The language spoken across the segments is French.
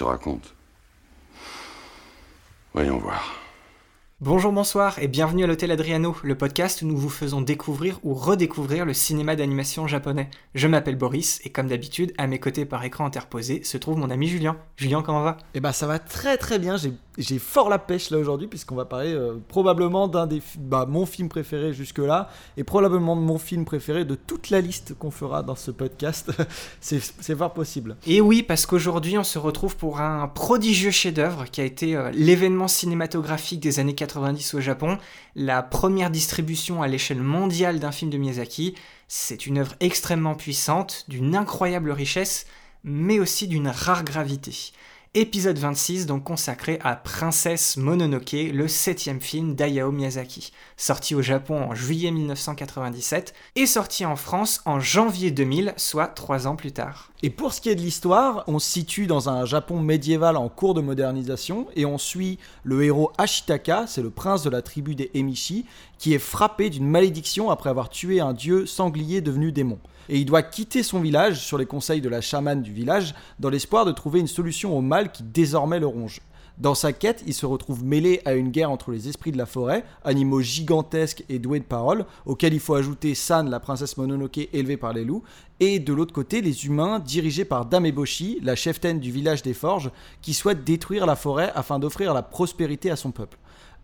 Te raconte. Voyons voir. Bonjour, bonsoir et bienvenue à l'Hôtel Adriano, le podcast où nous vous faisons découvrir ou redécouvrir le cinéma d'animation japonais. Je m'appelle Boris et comme d'habitude, à mes côtés par écran interposé se trouve mon ami Julien. Julien, comment va? Eh ben ça va très très bien, j'ai- j'ai fort la pêche là aujourd'hui puisqu'on va parler euh, probablement d'un des bah, mon film préféré jusque là et probablement de mon film préféré de toute la liste qu'on fera dans ce podcast. c'est c'est fort possible. Et oui, parce qu'aujourd'hui on se retrouve pour un prodigieux chef-d'œuvre qui a été euh, l'événement cinématographique des années 90 au Japon, la première distribution à l'échelle mondiale d'un film de Miyazaki. C'est une œuvre extrêmement puissante, d'une incroyable richesse, mais aussi d'une rare gravité. Épisode 26, donc consacré à Princesse Mononoke, le septième film d'Hayao Miyazaki, sorti au Japon en juillet 1997 et sorti en France en janvier 2000, soit trois ans plus tard. Et pour ce qui est de l'histoire, on se situe dans un Japon médiéval en cours de modernisation et on suit le héros Ashitaka, c'est le prince de la tribu des Emishi, qui est frappé d'une malédiction après avoir tué un dieu sanglier devenu démon. Et il doit quitter son village sur les conseils de la chamane du village dans l'espoir de trouver une solution au mal qui désormais le ronge. Dans sa quête, il se retrouve mêlé à une guerre entre les esprits de la forêt, animaux gigantesques et doués de parole, auxquels il faut ajouter San, la princesse Mononoke élevée par les loups, et de l'autre côté, les humains dirigés par Dame Eboshi, la cheftaine du village des forges, qui souhaite détruire la forêt afin d'offrir la prospérité à son peuple.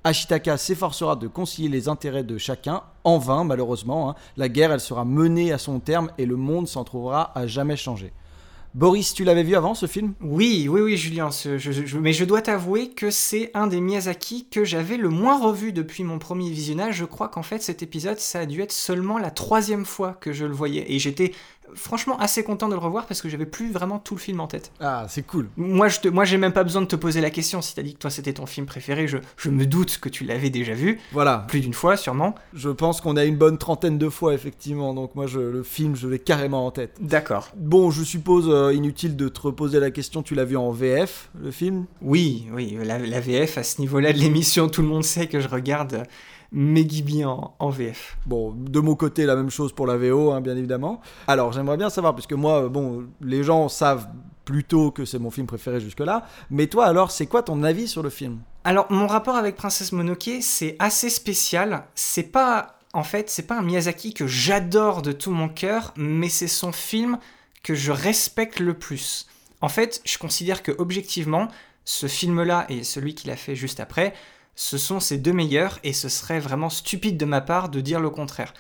Ashitaka s'efforcera de concilier les intérêts de chacun, en vain malheureusement. hein. La guerre, elle sera menée à son terme et le monde s'en trouvera à jamais changer. Boris, tu l'avais vu avant ce film? Oui, oui, oui, Julien, mais je dois t'avouer que c'est un des Miyazaki que j'avais le moins revu depuis mon premier visionnage. Je crois qu'en fait, cet épisode, ça a dû être seulement la troisième fois que je le voyais. Et j'étais franchement assez content de le revoir parce que j'avais plus vraiment tout le film en tête. Ah, c'est cool. Moi, je te, moi, j'ai même pas besoin de te poser la question. Si t'as dit que toi, c'était ton film préféré, je, je me doute que tu l'avais déjà vu. Voilà, Plus d'une fois, sûrement. je pense qu'on a une bonne trentaine de fois effectivement, donc moi je, le film je l'ai carrément en tête. D'accord. Bon, je suppose euh, inutile de te reposer la question, tu l'as vu en VF, le film? Oui, oui, la, la VF, à ce niveau-là de l'émission, tout le monde sait que je regarde euh, Meggy B en, en VF. Bon, de mon côté, la même chose pour la VO, hein, bien évidemment. Alors, j'aimerais bien savoir, puisque moi, bon, les gens savent plutôt que c'est mon film préféré jusque-là, mais toi alors, c'est quoi ton avis sur le film? Alors, mon rapport avec Princesse Mononoke, c'est assez spécial. C'est pas, en fait, c'est pas un Miyazaki que j'adore de tout mon cœur, mais c'est son film que je respecte le plus. En fait, je considère que objectivement, ce film-là et celui qu'il a fait juste après, ce sont ses deux meilleurs, et ce serait vraiment stupide de ma part de dire le contraire.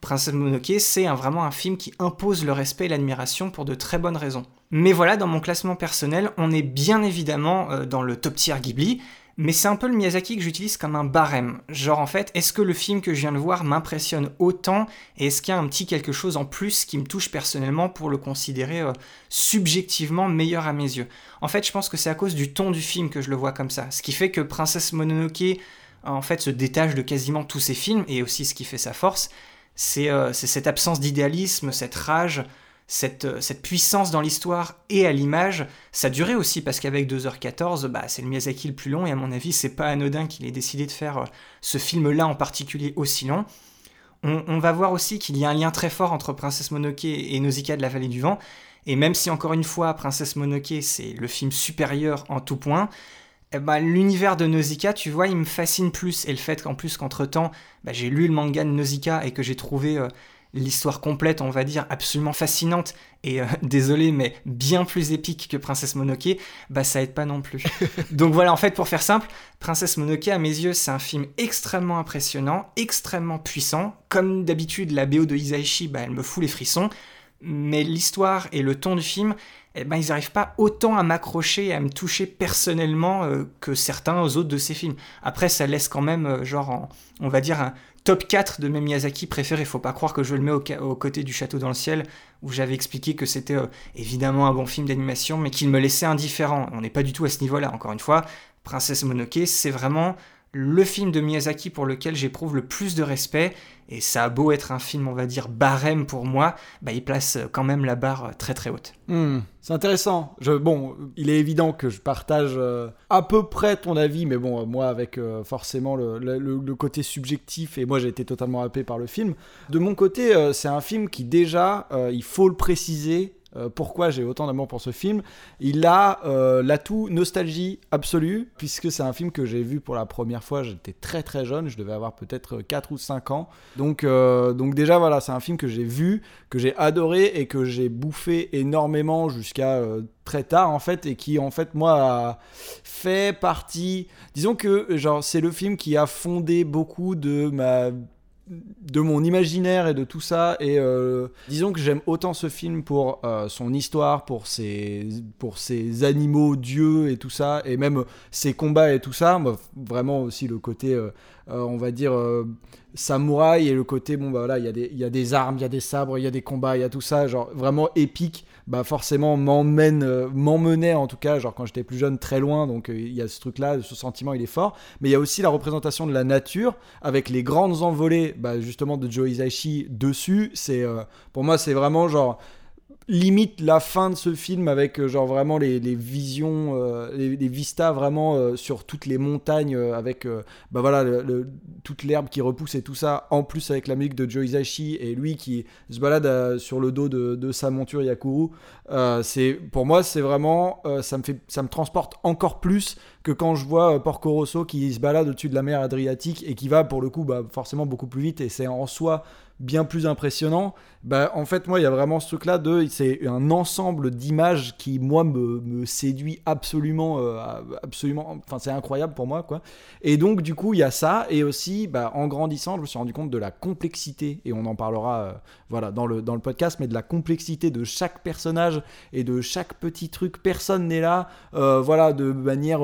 Princesse Mononoke, c'est vraiment un film qui impose le respect et l'admiration pour de très bonnes raisons. Mais voilà, dans mon classement personnel, on est bien évidemment euh, dans le top tier Ghibli, mais c'est un peu le Miyazaki que j'utilise comme un barème. Genre en fait, est-ce que le film que je viens de voir m'impressionne autant et est-ce qu'il y a un petit quelque chose en plus qui me touche personnellement pour le considérer euh, subjectivement meilleur à mes yeux? En fait, je pense que c'est à cause du ton du film que je le vois comme ça. Ce qui fait que Princesse Mononoke en fait se détache de quasiment tous ses films et aussi ce qui fait sa force, c'est euh, c'est cette absence d'idéalisme, cette rage, cette, euh, cette puissance dans l'histoire et à l'image. Ça durait aussi parce qu'avec 2h14, bah, c'est le Miyazaki le plus long et à mon avis, c'est pas anodin qu'il ait décidé de faire euh, ce film-là en particulier aussi long. On, on va voir aussi qu'il y a un lien très fort entre Princesse Mononoke et Nausicaa de la Vallée du Vent. Et même si encore une fois, Princesse Mononoke, c'est le film supérieur en tout point, eh ben, l'univers de Nausicaa, tu vois, il me fascine plus. Et le fait qu'en plus qu'entre-temps, bah, j'ai lu le manga de Nausicaa et que j'ai trouvé euh, l'histoire complète, on va dire, absolument fascinante et, euh, désolé, mais bien plus épique que Princesse Mononoke, bah ça aide pas non plus. Donc voilà, en fait, pour faire simple, Princesse Mononoke, à mes yeux, c'est un film extrêmement impressionnant, extrêmement puissant. Comme d'habitude, la BO de Isaichi, bah, elle me fout les frissons. Mais l'histoire et le ton du film, eh ben, ils n'arrivent pas autant à m'accrocher et à me toucher personnellement euh, que certains autres de ces films. Après, ça laisse quand même, euh, genre, en- on va dire, un top 4 de mes Miyazaki préférés. Faut pas croire que je le mets au, côtés du Château dans le ciel, où j'avais expliqué que c'était euh, évidemment un bon film d'animation, mais qu'il me laissait indifférent. On n'est pas du tout à ce niveau-là. Encore une fois, Princesse Mononoke, c'est vraiment le film de Miyazaki pour lequel j'éprouve le plus de respect. Et ça a beau être un film, on va dire, barème pour moi, bah, il place euh, quand même la barre euh, très très haute. Hmm, c'est intéressant. Je, bon, il est évident que je partage euh, à peu près ton avis, mais bon, moi avec forcément le, le- côté subjectif, et moi j'ai été totalement happé par le film. De mon côté, c'est un film qui déjà, il faut le préciser, euh, pourquoi j'ai autant d'amour pour ce film? Il a euh, l'atout nostalgie absolue, puisque c'est un film que j'ai vu pour la première fois, j'étais très très jeune, je devais avoir peut-être 4 ou 5 ans. Donc, euh, donc déjà voilà, c'est un film que j'ai vu, que j'ai adoré et que j'ai bouffé énormément jusqu'à très tard en fait, et qui en fait moi a fait partie... Disons que genre c'est le film qui a fondé beaucoup de ma de mon imaginaire et de tout ça et euh, disons que j'aime autant ce film pour euh, son histoire pour ses pour ses animaux dieux et tout ça et même ses combats et tout ça. Moi vraiment aussi le côté euh, on va dire samouraï et le côté bon bah voilà il y a des y a des armes il y a des sabres il y a des combats il y a tout ça genre vraiment épique bah forcément m'emmène euh, m'emmenait en tout cas genre quand j'étais plus jeune très loin. Donc euh, il y a ce truc là ce sentiment il est fort. Mais il y a aussi la représentation de la nature avec les grandes envolées bah, justement de Joe Hisaishi dessus. C'est euh, pour moi c'est vraiment genre limite la fin de ce film avec euh, genre vraiment les, les visions euh, les, vistas vraiment euh, sur toutes les montagnes avec bah voilà toute l'herbe qui repousse et tout ça en plus avec la musique de Joe Hisaishi et lui qui se balade sur le dos de, de sa monture Yakuru c'est pour moi c'est vraiment ça me fait ça me transporte encore plus que quand je vois Porco Rosso qui se balade au-dessus de la mer Adriatique et qui va pour le coup bah, forcément beaucoup plus vite et c'est en soi bien plus impressionnant bah en fait moi il y a vraiment ce truc là de c'est un ensemble d'images qui moi me, me séduit absolument euh, absolument enfin c'est incroyable pour moi quoi. Et donc du coup il y a ça et aussi bah, en grandissant je me suis rendu compte de la complexité et on en parlera euh, voilà dans le dans le podcast mais de la complexité de chaque personnage et de chaque petit truc. Personne n'est là euh, voilà de manière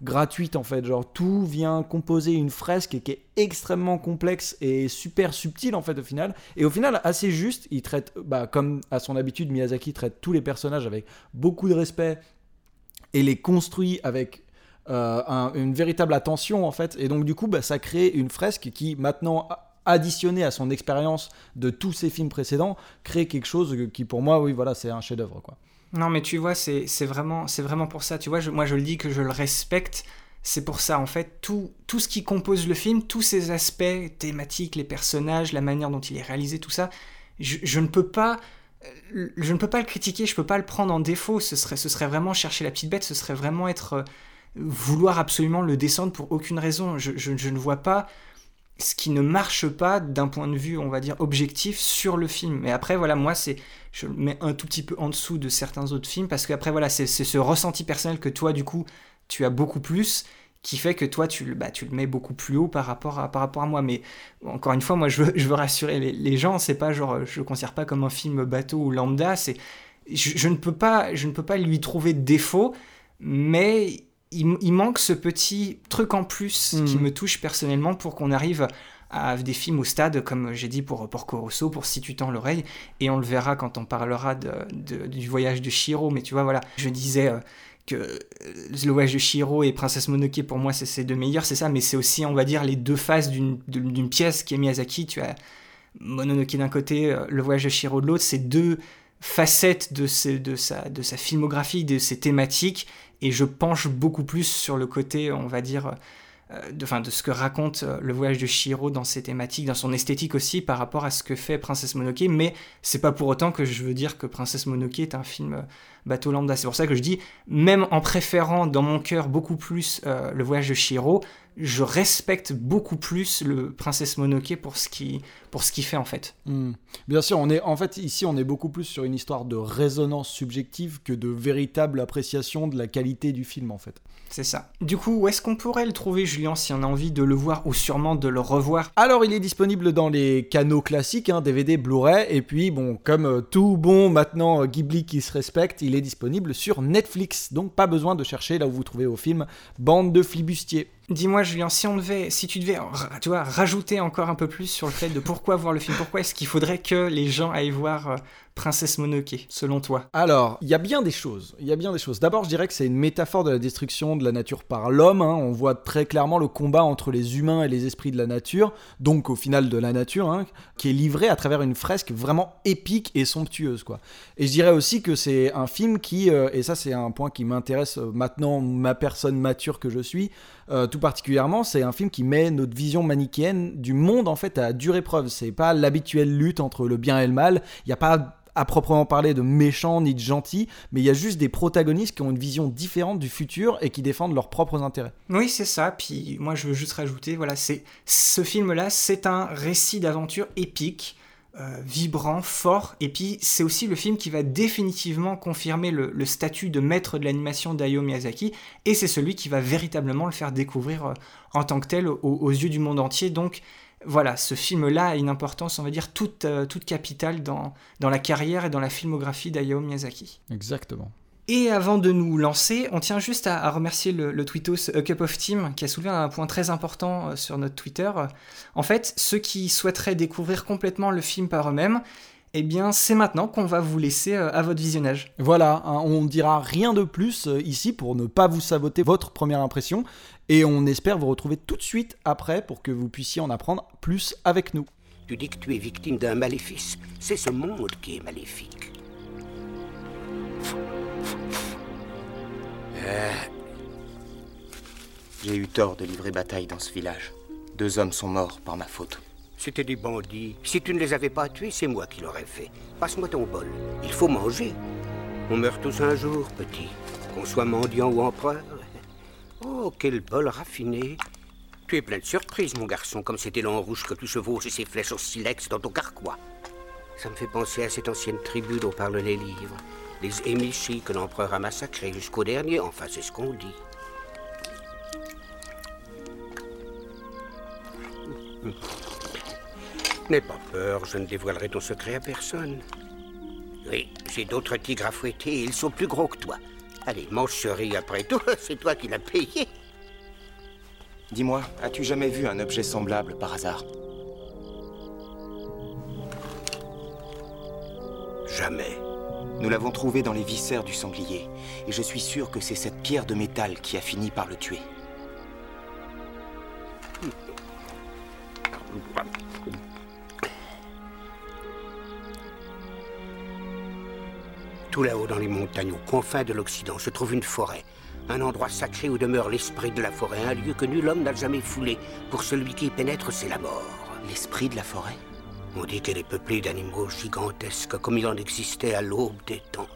gratuite en fait. Genre tout vient composer une fresque qui est extrêmement complexe et super subtile en fait au final. Et au final assez juste il traite bah, comme à son habitude Miyazaki traite tous les personnages avec beaucoup de respect et les construit avec euh, un- une véritable attention en fait et donc du coup bah, ça crée une fresque qui maintenant additionnée à son expérience de tous ses films précédents crée quelque chose qui pour moi oui voilà c'est un chef d'œuvre quoi Non, mais tu vois, c'est vraiment, vraiment pour ça. Tu vois, moi, je le dis que je le respecte. C'est pour ça, en fait, tout, tout ce qui compose le film, tous ces aspects thématiques, les personnages, la manière dont il est réalisé, tout ça, je, ne peux pas, je ne peux pas le critiquer, je peux pas le prendre en défaut. Ce serait, ce serait vraiment chercher la petite bête, ce serait vraiment être euh, vouloir absolument le descendre pour aucune raison. Je, ne vois pas ce qui ne marche pas d'un point de vue, on va dire, objectif sur le film. Mais après, voilà, moi, c'est, je le mets un tout petit peu en dessous de certains autres films parce qu'après, voilà, c'est ce ressenti personnel que toi, du coup, tu as beaucoup plus qui fait que toi, tu, le- bah, tu le mets beaucoup plus haut par rapport à, par rapport à moi. Mais encore une fois, moi, je veux, je veux rassurer les, les gens, c'est pas genre, je le considère pas comme un film bateau ou lambda, c'est, je, je ne peux pas, je ne peux pas lui trouver de défaut, mais il, il manque ce petit truc en plus qui Mhm. me touche personnellement pour qu'on arrive à des films au stade, comme j'ai dit pour Porco Rosso, pour Si tu tends l'oreille, et on le verra quand on parlera de, de- du voyage de Shiro, mais tu vois, voilà, je disais euh, que euh, le voyage de Shiro et Princesse Mononoke, pour moi, c'est ces deux meilleurs, c'est ça, mais c'est aussi, on va dire, les deux faces d'une pièce qui est Miyazaki, tu as Mononoke d'un côté, euh, le voyage de Shiro de l'autre, c'est deux facettes de, ses- de, sa, de sa filmographie, de ses thématiques, et je penche beaucoup plus sur le côté, on va dire, de, enfin, de ce que raconte euh, le voyage de Shiro dans ses thématiques, dans son esthétique aussi, par rapport à ce que fait Princesse Mononoke, mais c'est pas pour autant que je veux dire que Princesse Mononoke est un film euh, bateau lambda. C'est pour ça que je dis, même en préférant dans mon cœur beaucoup plus euh, le voyage de Shiro, je respecte beaucoup plus le Princesse Mononoke pour ce qui pour ce qu'il fait en fait. Hmm. Bien sûr, on est en fait ici on est beaucoup plus sur une histoire de résonance subjective que de véritable appréciation de la qualité du film en fait. C'est ça. Du coup, où est-ce qu'on pourrait le trouver, Julien, si on a envie de le voir ou sûrement de le revoir? Alors il est disponible dans les canaux classiques, hein, DVD, Blu-ray, et puis bon, comme euh, tout bon maintenant euh, Ghibli qui se respecte, il est disponible sur Netflix, donc pas besoin de chercher là où vous trouvez vos films, bande de flibustiers. Dis-moi, Julien, si on devait, si tu devais, tu vois, rajouter encore un peu plus sur le fait de pourquoi voir le film, pourquoi est-ce qu'il faudrait que les gens aillent voir euh, Princesse Mononoke, selon toi? Alors, il y a bien des choses. Il y a bien des choses. D'abord, je dirais que c'est une métaphore de la destruction de la nature par l'homme. hein. On voit très clairement le combat entre les humains et les esprits de la nature, donc au final de la nature, hein, qui est livré à travers une fresque vraiment épique et somptueuse, quoi. Et je dirais aussi que c'est un film qui, euh, et ça c'est un point qui m'intéresse euh, maintenant, ma personne mature que je suis, euh, tout particulièrement, c'est un film qui met notre vision manichéenne du monde en fait à dure épreuve. C'est pas l'habituelle lutte entre le bien et le mal. Il n'y a pas à proprement parler de méchants ni de gentils, mais il y a juste des protagonistes qui ont une vision différente du futur et qui défendent leurs propres intérêts. Oui, c'est ça. Puis moi, je veux juste rajouter, voilà, c'est ce film-là, c'est un récit d'aventure épique. Euh, vibrant, fort, et puis c'est aussi le film qui va définitivement confirmer le, statut de maître de l'animation d'Hayao Miyazaki, et c'est celui qui va véritablement le faire découvrir euh, en tant que tel aux, aux yeux du monde entier. Donc voilà, ce film-là a une importance, on va dire, toute, euh, toute capitale dans, dans la carrière et dans la filmographie d'Hayao Miyazaki. Exactement. Et avant de nous lancer, on tient juste à, à remercier le, le tweetos A Cup of Team qui a soulevé un point très important euh, sur notre Twitter. En fait, ceux qui souhaiteraient découvrir complètement le film par eux-mêmes, eh bien, c'est maintenant qu'on va vous laisser euh, à votre visionnage. Voilà, hein, on dira rien de plus euh, ici pour ne pas vous saboter votre première impression, et on espère vous retrouver tout de suite après pour que vous puissiez en apprendre plus avec nous. Tu dis que tu es victime d'un maléfice. C'est ce monde qui est maléfique. J'ai eu tort de livrer bataille dans ce village. Deux hommes sont morts par ma faute. C'était des bandits. Si tu ne les avais pas tués, c'est moi qui l'aurais fait. Passe-moi ton bol. Il faut manger. On meurt tous un jour, petit. Qu'on soit mendiant ou empereur. Oh, quel bol raffiné. Tu es plein de surprises, mon garçon, comme cet élan rouge que tu chevauches et ces flèches au silex dans ton carquois. Ça me fait penser à cette ancienne tribu dont parlent les livres. Les Emishi que l'empereur a massacrés jusqu'au dernier, enfin c'est ce qu'on dit. N'aie pas peur, je ne dévoilerai ton secret à personne. Oui, j'ai d'autres tigres à fouetter et ils sont plus gros que toi. Allez, mange ce riz après tout, c'est toi qui l'as payé. Dis-moi, as-tu jamais vu un objet semblable par hasard? Jamais. Nous l'avons trouvé dans les viscères du sanglier, et je suis sûr que c'est cette pierre de métal qui a fini par le tuer. Tout là-haut dans les montagnes, aux confins de l'Occident, se trouve une forêt. Un endroit sacré où demeure l'esprit de la forêt, un lieu que nul homme n'a jamais foulé. Pour celui qui y pénètre, c'est la mort. L'esprit de la forêt? On dit qu'elle est peuplée d'animaux gigantesques, comme il en existait à l'aube des temps.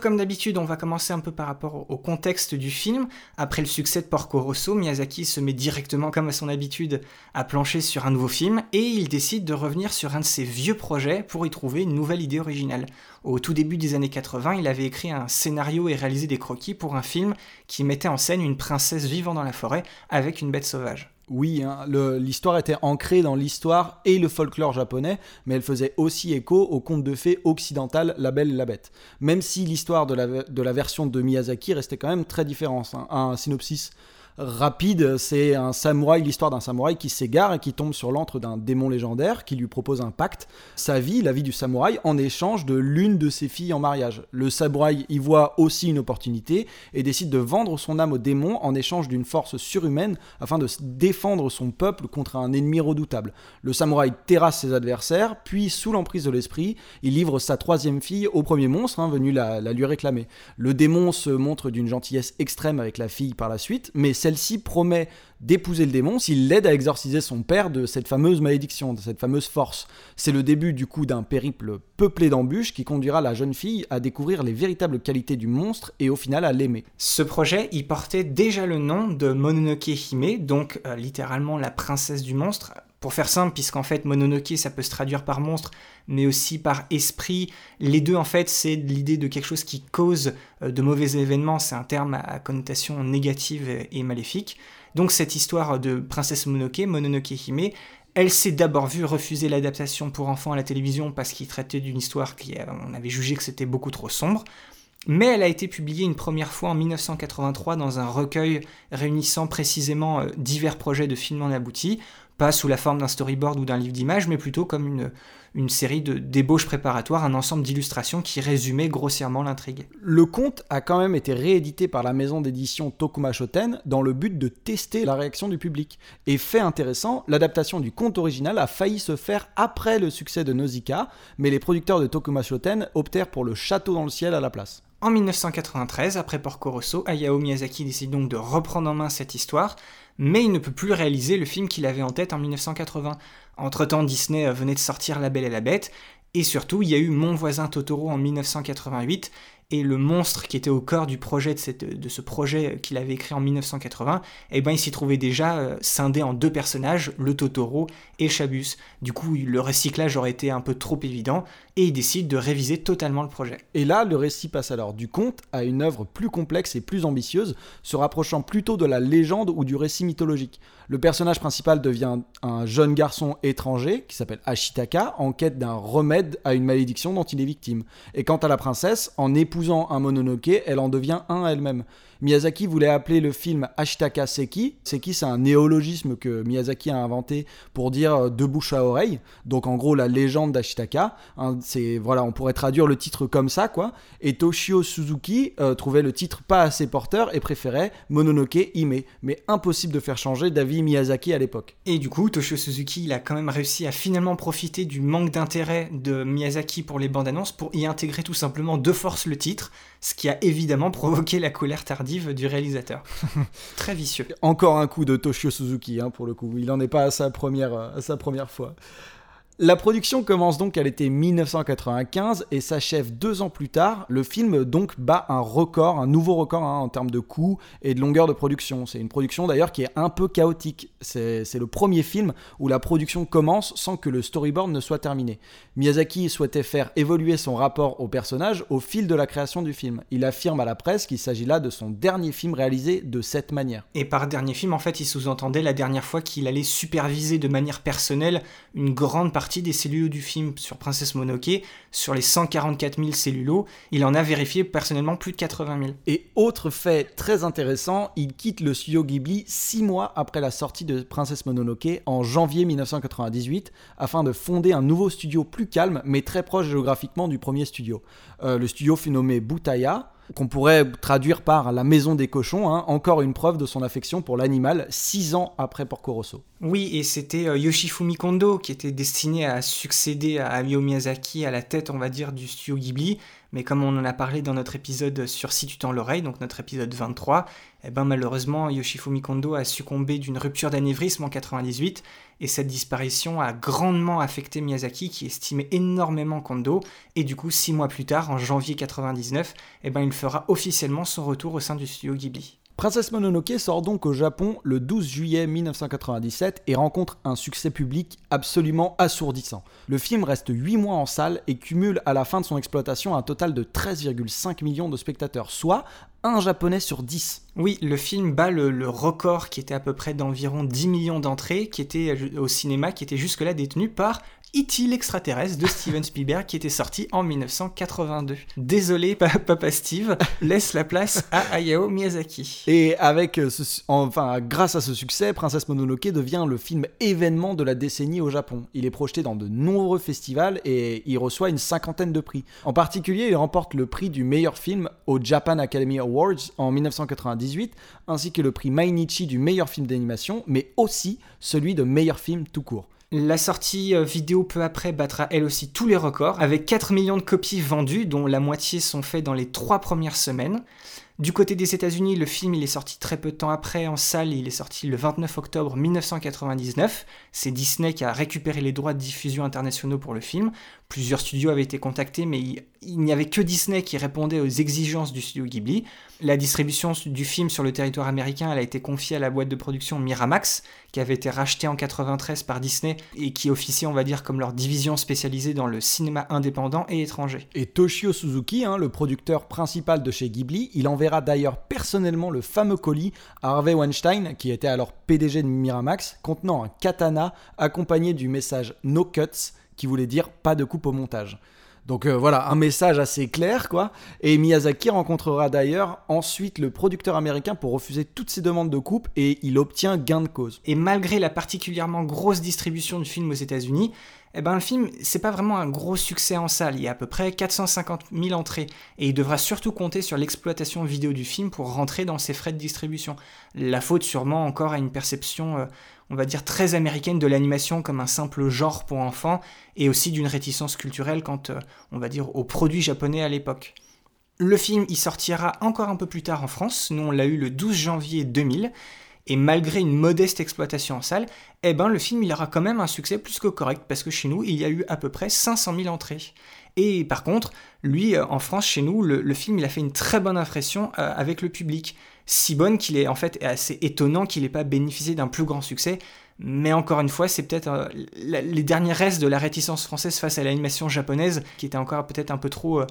Comme d'habitude, on va commencer un peu par rapport au contexte du film. Après le succès de Porco Rosso, Miyazaki se met directement, comme à son habitude, à plancher sur un nouveau film et il décide de revenir sur un de ses vieux projets pour y trouver une nouvelle idée originale. Au tout début des années 80, il avait écrit un scénario et réalisé des croquis pour un film qui mettait en scène une princesse vivant dans la forêt avec une bête sauvage. Oui, hein, l'histoire était ancrée dans l'histoire et le folklore japonais, mais elle faisait aussi écho au conte de fées occidental La Belle et la Bête. Même si l'histoire de la, de la version de Miyazaki restait quand même très différente. hein. Un synopsis rapide, c'est un samouraï, l'histoire d'un samouraï qui s'égare et qui tombe sur l'antre d'un démon légendaire qui lui propose un pacte, sa vie, la vie du samouraï, en échange de l'une de ses filles en mariage. Le samouraï y voit aussi une opportunité et décide de vendre son âme au démon en échange d'une force surhumaine afin de défendre son peuple contre un ennemi redoutable. Le samouraï terrasse ses adversaires, puis sous l'emprise de l'esprit, il livre sa troisième fille au premier monstre hein, venu la, la lui réclamer. Le démon se montre d'une gentillesse extrême avec la fille par la suite, mais celle-ci promet d'épouser le démon s'il l'aide à exorciser son père de cette fameuse malédiction, de cette fameuse force. C'est le début du coup d'un périple peuplé d'embûches qui conduira la jeune fille à découvrir les véritables qualités du monstre et au final à l'aimer. Ce projet, il portait déjà le nom de Mononoke Hime, donc euh, littéralement la princesse du monstre. Pour faire simple, puisqu'en fait Mononoke ça peut se traduire par monstre, mais aussi par esprit, les deux en fait c'est l'idée de quelque chose qui cause euh, de mauvais événements, c'est un terme à connotation négative et maléfique. Donc cette histoire de princesse Mononoke, Mononoke Hime, elle s'est d'abord vue refuser l'adaptation pour enfants à la télévision parce qu'il traitait d'une histoire qu'on avait jugé que c'était beaucoup trop sombre. Mais elle a été publiée une première fois en 1983 dans un recueil réunissant précisément euh, divers projets de films en abouti, pas sous la forme d'un storyboard ou d'un livre d'images, mais plutôt comme une, série de débauches préparatoires, un ensemble d'illustrations qui résumait grossièrement l'intrigue. Le conte a quand même été réédité par la maison d'édition Tokuma Shoten dans le but de tester la réaction du public. Et fait intéressant, l'adaptation du conte original a failli se faire après le succès de Nausicaa, mais les producteurs de Tokuma Shoten optèrent pour le château dans le ciel à la place. En 1993, après Porco Rosso, Hayao Miyazaki décide donc de reprendre en main cette histoire, mais il ne peut plus réaliser le film qu'il avait en tête en 1980. Entre-temps, Disney venait de sortir La Belle et la Bête, et surtout, il y a eu Mon voisin Totoro en 1988, et le monstre qui était au cœur du projet de, ce projet qu'il avait écrit en 1980, eh ben il s'y trouvait déjà euh, scindé en deux personnages, le Totoro et Chabus. Du coup, le recyclage aurait été un peu trop évident et il décide de réviser totalement le projet. Et là, le récit passe alors du conte à une œuvre plus complexe et plus ambitieuse, se rapprochant plutôt de la légende ou du récit mythologique. Le personnage principal devient un jeune garçon étranger qui s'appelle Ashitaka en quête d'un remède à une malédiction dont il est victime. Et quant à la princesse, en épousant un Mononoke, elle en devient un elle-même. Miyazaki voulait appeler le film Ashitaka Seki. Seki, c'est un néologisme que Miyazaki a inventé pour dire euh, de bouche à oreille. Donc en gros, la légende d'Ashitaka. Hein, voilà, on pourrait traduire le titre comme ça, quoi. Et Toshio Suzuki euh, trouvait le titre pas assez porteur et préférait Mononoke Hime. Mais impossible de faire changer d'avis Miyazaki à l'époque. Et du coup, Toshio Suzuki, il a quand même réussi à finalement profiter du manque d'intérêt de Miyazaki pour les bandes annonces pour y intégrer tout simplement de force le titre ce qui a évidemment provoqué la colère tardive du réalisateur. Très vicieux. Encore un coup de Toshio Suzuki, hein, pour le coup. Il n'en est pas à sa première, à sa première fois. La production commence donc à l'été 1995 et s'achève deux ans plus tard. Le film donc bat un record, un nouveau record hein, en termes de coût et de longueur de production. C'est une production d'ailleurs qui est un peu chaotique. C'est le premier film où la production commence sans que le storyboard ne soit terminé. Miyazaki souhaitait faire évoluer son rapport au personnage au fil de la création du film. Il affirme à la presse qu'il s'agit là de son dernier film réalisé de cette manière. Et par dernier film, en fait, il sous-entendait la dernière fois qu'il allait superviser de manière personnelle une grande partie des cellulos du film sur Princesse Mononoke, sur les 144 000 cellulos, il en a vérifié personnellement plus de 80 000. Et autre fait très intéressant, il quitte le studio Ghibli six mois après la sortie de Princesse Mononoke en janvier 1998 afin de fonder un nouveau studio plus calme mais très proche géographiquement du premier studio. Euh, le studio fut nommé Butaya qu'on pourrait traduire par la maison des cochons, hein, encore une preuve de son affection pour l'animal, six ans après Porco Rosso. Oui, et c'était euh, Yoshifumi Kondo qui était destiné à succéder à Hayao Miyazaki à la tête, on va dire, du studio Ghibli, mais comme on en a parlé dans notre épisode sur Si tu tends l'oreille, donc notre épisode 23, eh ben malheureusement Yoshifumi Kondo a succombé d'une rupture d'anévrisme en 98 et cette disparition a grandement affecté Miyazaki qui estimait énormément Kondo et du coup six mois plus tard, en janvier 99, eh ben il fera officiellement son retour au sein du studio Ghibli. Princesse Mononoke sort donc au Japon le 12 juillet 1997 et rencontre un succès public absolument assourdissant. Le film reste 8 mois en salle et cumule à la fin de son exploitation un total de 13,5 millions de spectateurs, soit un japonais sur 10. Oui, le film bat le, record qui était à peu près d'environ 10 millions d'entrées qui était au cinéma, qui était jusque-là détenu par E.T. l'extraterrestre de Steven Spielberg qui était sorti en 1982. Désolé, papa Steve, laisse la place à Hayao Miyazaki. Et avec enfin, grâce à ce succès, Princesse Mononoke devient le film événement de la décennie au Japon. Il est projeté dans de nombreux festivals et il reçoit une cinquantaine de prix. En particulier, il remporte le prix du meilleur film au Japan Academy Awards en 1998, ainsi que le prix Mainichi du meilleur film d'animation, mais aussi celui de meilleur film tout court. La sortie euh, vidéo peu après battra elle aussi tous les records, avec 4 millions de copies vendues, dont la moitié sont faites dans les 3 premières semaines. Du côté des États-Unis, le film il est sorti très peu de temps après en salle, il est sorti le 29 octobre 1999. C'est Disney qui a récupéré les droits de diffusion internationaux pour le film. Plusieurs studios avaient été contactés, mais il, n'y avait que Disney qui répondait aux exigences du studio Ghibli. La distribution du film sur le territoire américain a été confiée à la boîte de production Miramax, qui avait été rachetée en 93 par Disney et qui officiait, on va dire, comme leur division spécialisée dans le cinéma indépendant et étranger. Et Toshio Suzuki, hein, le producteur principal de chez Ghibli, il enverra d'ailleurs personnellement le fameux colis à Harvey Weinstein, qui était alors PDG de Miramax, contenant un katana accompagné du message No Cuts, qui voulait dire pas de coupe au montage. Donc euh, voilà, un message assez clair, quoi. Et Miyazaki rencontrera d'ailleurs ensuite le producteur américain pour refuser toutes ses demandes de coupe et il obtient gain de cause. Et malgré la particulièrement grosse distribution du film aux États-Unis, eh ben, le film, c'est pas vraiment un gros succès en salle. Il y a à peu près 450 000 entrées. Et il devra surtout compter sur l'exploitation vidéo du film pour rentrer dans ses frais de distribution. La faute sûrement encore à une perception, euh, on va dire, très américaine de l'animation comme un simple genre pour enfants, et aussi d'une réticence culturelle quant, euh, on va dire, aux produits japonais à l'époque. Le film y sortira encore un peu plus tard en France. Nous, on l'a eu le 12 janvier 2000. Et malgré une modeste exploitation en salle, eh ben le film il aura quand même un succès plus que correct parce que chez nous il y a eu à peu près 500 000 entrées. Et par contre, lui euh, en France chez nous, le, film il a fait une très bonne impression euh, avec le public, si bonne qu'il est en fait assez étonnant qu'il n'ait pas bénéficié d'un plus grand succès. Mais encore une fois, c'est peut-être euh, les derniers restes de la réticence française face à l'animation japonaise qui était encore peut-être un peu trop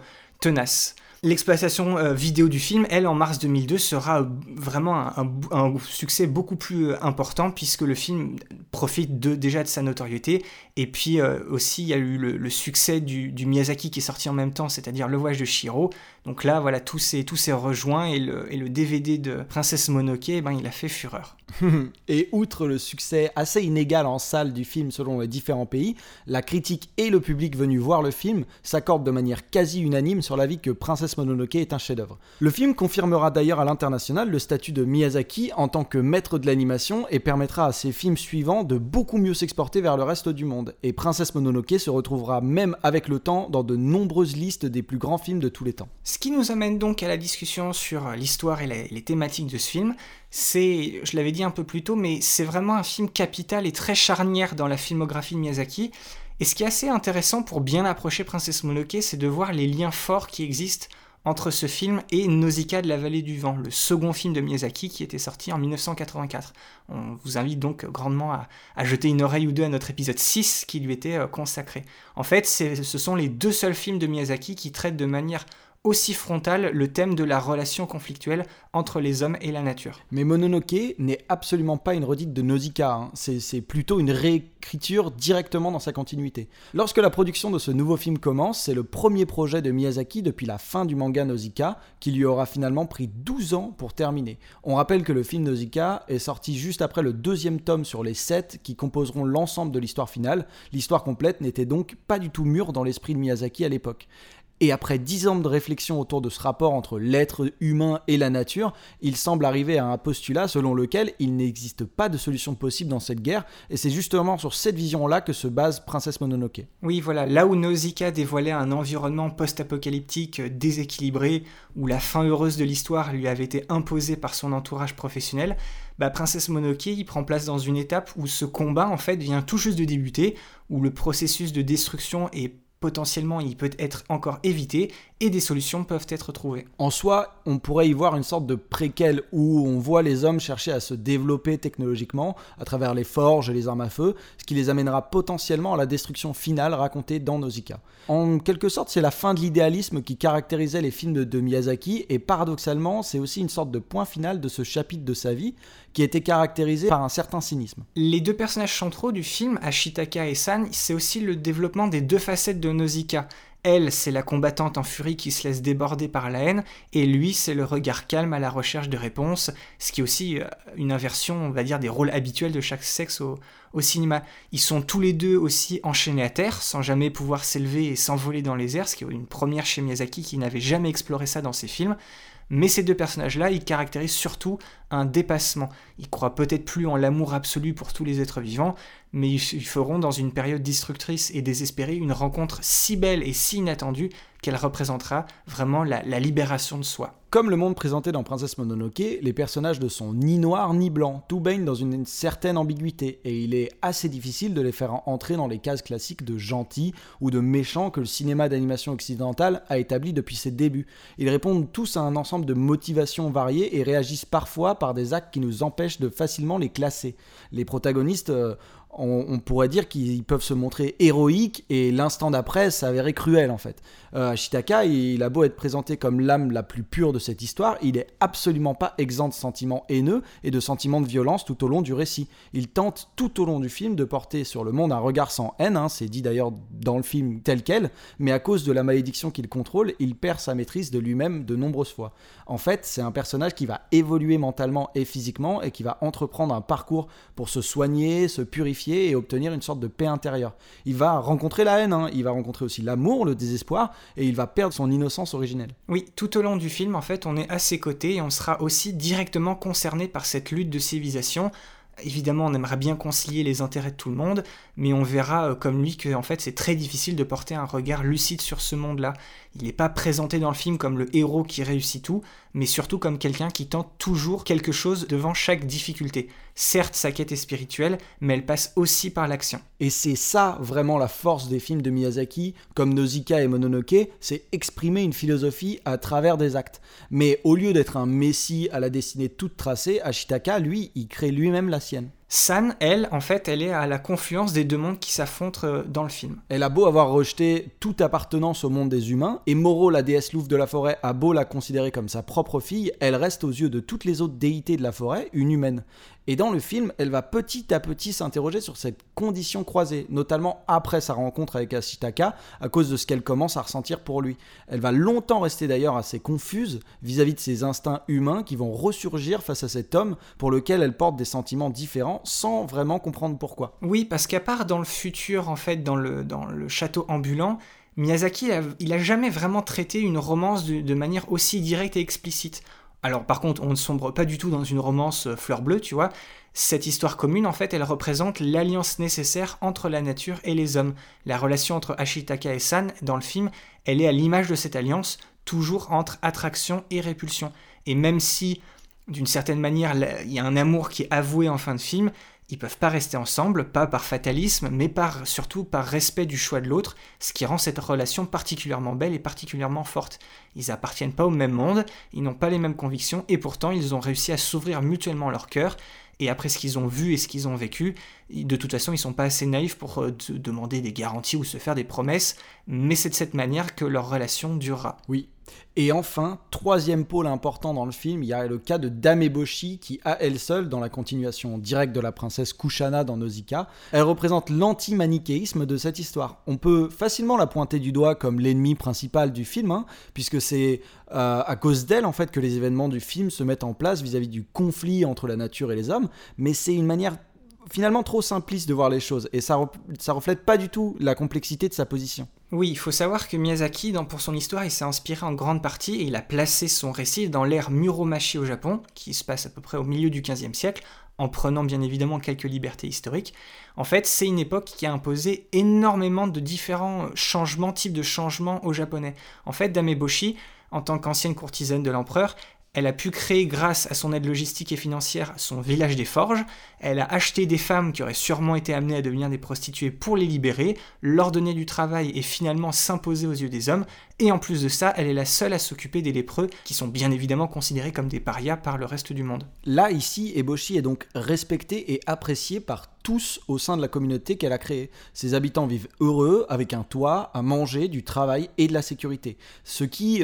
tenace. L'exploitation euh, vidéo du film, elle, en mars 2002, sera euh, vraiment un, succès beaucoup plus euh, important puisque le film profite de, déjà de sa notoriété. Et puis aussi, il y a eu le, succès du, Miyazaki qui est sorti en même temps, c'est-à-dire Le Voyage de Shiro. Donc là, voilà, tout s'est rejoint et le, et le, DVD de Princesse Monoke, eh ben, il a fait fureur. et outre le succès assez inégal en salle du film selon les différents pays, la critique et le public venu voir le film s'accordent de manière quasi unanime sur l'avis que Princesse Mononoke est un chef-d'œuvre. Le film confirmera d'ailleurs à l'international le statut de Miyazaki en tant que maître de l'animation et permettra à ses films suivants de beaucoup mieux s'exporter vers le reste du monde. Et Princesse Mononoke se retrouvera même avec le temps dans de nombreuses listes des plus grands films de tous les temps. Qui nous amène donc à la discussion sur l'histoire et les thématiques de ce film c'est, je l'avais dit un peu plus tôt, mais c'est vraiment un film capital et très charnière dans la filmographie de Miyazaki. Et ce qui est assez intéressant pour bien approcher Princesse Mononoke, c'est de voir les liens forts qui existent entre ce film et Nausicaa de la vallée du vent, le second film de Miyazaki qui était sorti en 1984. On vous invite donc grandement à, jeter une oreille ou deux à notre épisode 6 qui lui était euh, consacré. En fait, ce sont les deux seuls films de Miyazaki qui traitent de manière aussi frontal le thème de la relation conflictuelle entre les hommes et la nature. Mais Mononoke n'est absolument pas une redite de Nausicaa, hein. c'est plutôt une réécriture directement dans sa continuité. Lorsque la production de ce nouveau film commence, c'est le premier projet de Miyazaki depuis la fin du manga Nausicaa, qui lui aura finalement pris 12 ans pour terminer. On rappelle que le film Nausicaa est sorti juste après le deuxième tome sur les 7 qui composeront l'ensemble de l'histoire finale. L'histoire complète n'était donc pas du tout mûre dans l'esprit de Miyazaki à l'époque. Et après dix ans de réflexion autour de ce rapport entre l'être humain et la nature, il semble arriver à un postulat selon lequel il n'existe pas de solution possible dans cette guerre, et c'est justement sur cette vision-là que se base Princesse Mononoke. Oui, voilà, là où Nausicaa dévoilait un environnement post-apocalyptique déséquilibré, où la fin heureuse de l'histoire lui avait été imposée par son entourage professionnel, bah, Princesse Mononoke y prend place dans une étape où ce combat en fait vient tout juste de débuter, où le processus de destruction est potentiellement il peut être encore évité et des solutions peuvent être trouvées. En soi, on pourrait y voir une sorte de préquel où on voit les hommes chercher à se développer technologiquement à travers les forges et les armes à feu, ce qui les amènera potentiellement à la destruction finale racontée dans Nausicaa. En quelque sorte, c'est la fin de l'idéalisme qui caractérisait les films de, Miyazaki et paradoxalement, c'est aussi une sorte de point final de ce chapitre de sa vie qui était caractérisé par un certain cynisme. Les deux personnages centraux du film, Ashitaka et San, c'est aussi le développement des deux facettes de Nausicaa. Elle, c'est la combattante en furie qui se laisse déborder par la haine, et lui, c'est le regard calme à la recherche de réponses, ce qui est aussi euh, une inversion, on va dire, des rôles habituels de chaque sexe au, au cinéma. Ils sont tous les deux aussi enchaînés à terre, sans jamais pouvoir s'élever et s'envoler dans les airs, ce qui est une première chez Miyazaki qui n'avait jamais exploré ça dans ses films. Mais ces deux personnages-là, ils caractérisent surtout un dépassement. Ils croient peut-être plus en l'amour absolu pour tous les êtres vivants, mais ils feront dans une période destructrice et désespérée une rencontre si belle et si inattendue qu'elle représentera vraiment la, libération de soi. Comme le monde présenté dans Princesse Mononoke, les personnages ne sont ni noirs ni blancs, tout baigne dans une certaine ambiguïté, et il est assez difficile de les faire entrer dans les cases classiques de gentils ou de méchants que le cinéma d'animation occidental a établi depuis ses débuts. Ils répondent tous à un ensemble de motivations variées et réagissent parfois par des actes qui nous empêchent de facilement les classer. Les protagonistes euh, on, pourrait dire qu'ils peuvent se montrer héroïques et l'instant d'après s'avérer cruel en fait. Euh, Ashitaka, il a beau être présenté comme l'âme la plus pure de cette histoire, il est absolument pas exempt de sentiments haineux et de sentiments de violence tout au long du récit. Il tente tout au long du film de porter sur le monde un regard sans haine, hein, c'est dit d'ailleurs dans le film tel quel, mais à cause de la malédiction qu'il contrôle, il perd sa maîtrise de lui-même de nombreuses fois. En fait, c'est un personnage qui va évoluer mentalement et physiquement et qui va entreprendre un parcours pour se soigner, se purifier et obtenir une sorte de paix intérieure. Il va rencontrer la haine, hein. il va rencontrer aussi l'amour, le désespoir, et il va perdre son innocence originelle. Oui, tout au long du film, en fait, on est à ses côtés et on sera aussi directement concerné par cette lutte de civilisation. Évidemment, on aimerait bien concilier les intérêts de tout le monde, mais on verra euh, comme lui que en fait c'est très difficile de porter un regard lucide sur ce monde-là. Il n'est pas présenté dans le film comme le héros qui réussit tout, mais surtout comme quelqu'un qui tente toujours quelque chose devant chaque difficulté. Certes, sa quête est spirituelle, mais elle passe aussi par l'action. Et c'est ça vraiment la force des films de Miyazaki, comme Nausicaa et Mononoke, c'est exprimer une philosophie à travers des actes. Mais au lieu d'être un messie à la destinée toute tracée, Ashitaka, lui, il crée lui-même la sienne. San, elle, en fait, elle est à la confluence des deux mondes qui s'affrontent euh, dans le film. Elle a beau avoir rejeté toute appartenance au monde des humains, et Moro, la déesse louve de la forêt, a beau la considérer comme sa propre fille, elle reste aux yeux de toutes les autres déités de la forêt une humaine. Et dans le film, elle va petit à petit s'interroger sur cette condition croisée, notamment après sa rencontre avec Ashitaka, à cause de ce qu'elle commence à ressentir pour lui. Elle va longtemps rester d'ailleurs assez confuse vis-à-vis de ses instincts humains qui vont ressurgir face à cet homme pour lequel elle porte des sentiments différents sans vraiment comprendre pourquoi. Oui, parce qu'à part dans le futur, en fait, dans le, château ambulant, Miyazaki, il a, jamais vraiment traité une romance de manière aussi directe et explicite. Alors par contre, on ne sombre pas du tout dans une romance euh, fleur bleue, tu vois. Cette histoire commune, en fait, elle représente l'alliance nécessaire entre la nature et les hommes. La relation entre Ashitaka et San, dans le film, elle est à l'image de cette alliance, toujours entre attraction et répulsion. Et même si, d'une certaine manière, il y a un amour qui est avoué en fin de film, ils peuvent pas rester ensemble, pas par fatalisme, mais par, surtout par respect du choix de l'autre, ce qui rend cette relation particulièrement belle et particulièrement forte. Ils appartiennent pas au même monde, ils n'ont pas les mêmes convictions, et pourtant ils ont réussi à s'ouvrir mutuellement leur cœur, et après ce qu'ils ont vu et ce qu'ils ont vécu, de toute façon, ils sont pas assez naïfs pour euh, demander des garanties ou se faire des promesses, mais c'est de cette manière que leur relation durera. Oui. Et enfin, troisième pôle important dans le film, il y a le cas de Dame Eboshi qui, à elle seule, dans la continuation directe de la princesse Kushana dans Nausicaa, elle représente l'anti-manichéisme de cette histoire. On peut facilement la pointer du doigt comme l'ennemi principal du film, hein, puisque c'est euh, à cause d'elle en fait que les événements du film se mettent en place vis-à-vis -vis du conflit entre la nature et les hommes, mais c'est une manière finalement trop simpliste de voir les choses et ça, reflète pas du tout la complexité de sa position. Oui, il faut savoir que Miyazaki, pour son histoire, il s'est inspiré en grande partie et il a placé son récit dans l'ère Muromachi au Japon, qui se passe à peu près au milieu du XVe siècle, en prenant bien évidemment quelques libertés historiques. En fait, c'est une époque qui a imposé énormément de différents changements, types de changements aux Japonais. En fait, Dame Boshi, en tant qu'ancienne courtisane de l'empereur, elle a pu créer, grâce à son aide logistique et financière, son village des forges. Elle a acheté des femmes qui auraient sûrement été amenées à devenir des prostituées pour les libérer, leur donner du travail et finalement s'imposer aux yeux des hommes. Et en plus de ça, elle est la seule à s'occuper des lépreux, qui sont bien évidemment considérés comme des parias par le reste du monde. Là, ici, Eboshi est donc respectée et appréciée par tous au sein de la communauté qu'elle a créée. Ses habitants vivent heureux, avec un toit, à manger, du travail et de la sécurité. Ce qui...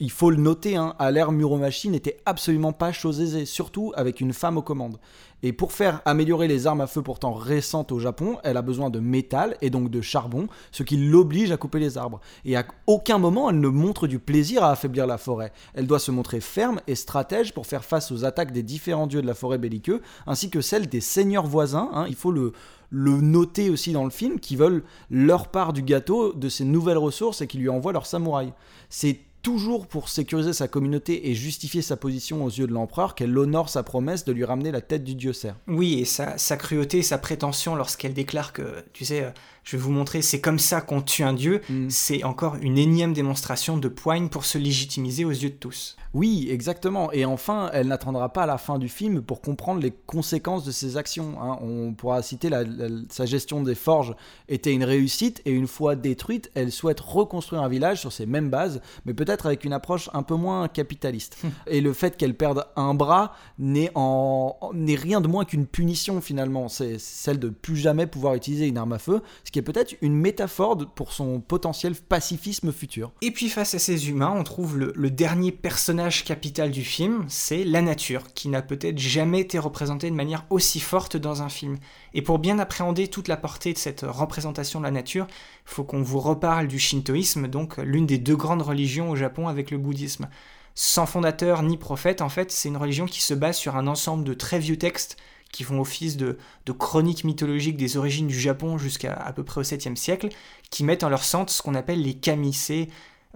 Il faut le noter, hein, à l'ère Muromachi n'était absolument pas chose aisée, surtout avec une femme aux commandes. Et pour faire améliorer les armes à feu pourtant récentes au Japon, elle a besoin de métal et donc de charbon, ce qui l'oblige à couper les arbres. Et à aucun moment elle ne montre du plaisir à affaiblir la forêt. Elle doit se montrer ferme et stratège pour faire face aux attaques des différents dieux de la forêt belliqueux, ainsi que celles des seigneurs voisins. Hein. il faut le, le noter aussi dans le film, qui veulent leur part du gâteau de ces nouvelles ressources et qui lui envoient leurs samouraïs. C'est toujours pour sécuriser sa communauté et justifier sa position aux yeux de l'empereur qu'elle honore sa promesse de lui ramener la tête du dieu cerf. Oui, et sa, sa cruauté et sa prétention lorsqu'elle déclare que, tu sais, euh, je vais vous montrer, c'est comme ça qu'on tue un dieu, Mm. c'est encore une énième démonstration de poigne pour se légitimiser aux yeux de tous. Oui, exactement. Et enfin, elle n'attendra pas à la fin du film pour comprendre les conséquences de ses actions. hein. On pourra citer la- la- sa gestion des forges était une réussite et une fois détruite, elle souhaite reconstruire un village sur ces mêmes bases, mais peut-être avec une approche un peu moins capitaliste. et le fait qu'elle perde un bras n'est en n'est rien de moins qu'une punition finalement. C'est celle de plus jamais pouvoir utiliser une arme à feu, ce qui est peut-être une métaphore de- pour son potentiel pacifisme futur. Et puis face à ces humains, on trouve le, le dernier personnage capital du film, c'est la nature, qui n'a peut-être jamais été représentée de manière aussi forte dans un film. Et pour bien appréhender toute la portée de cette représentation de la nature, il faut qu'on vous reparle du shintoïsme, donc l'une des deux grandes religions au Japon avec le bouddhisme. Sans fondateur ni prophète, en fait, c'est une religion qui se base sur un ensemble de très vieux textes qui font office de, chroniques mythologiques des origines du Japon jusqu'à à peu près au 7e siècle, qui mettent en leur centre ce qu'on appelle les kami.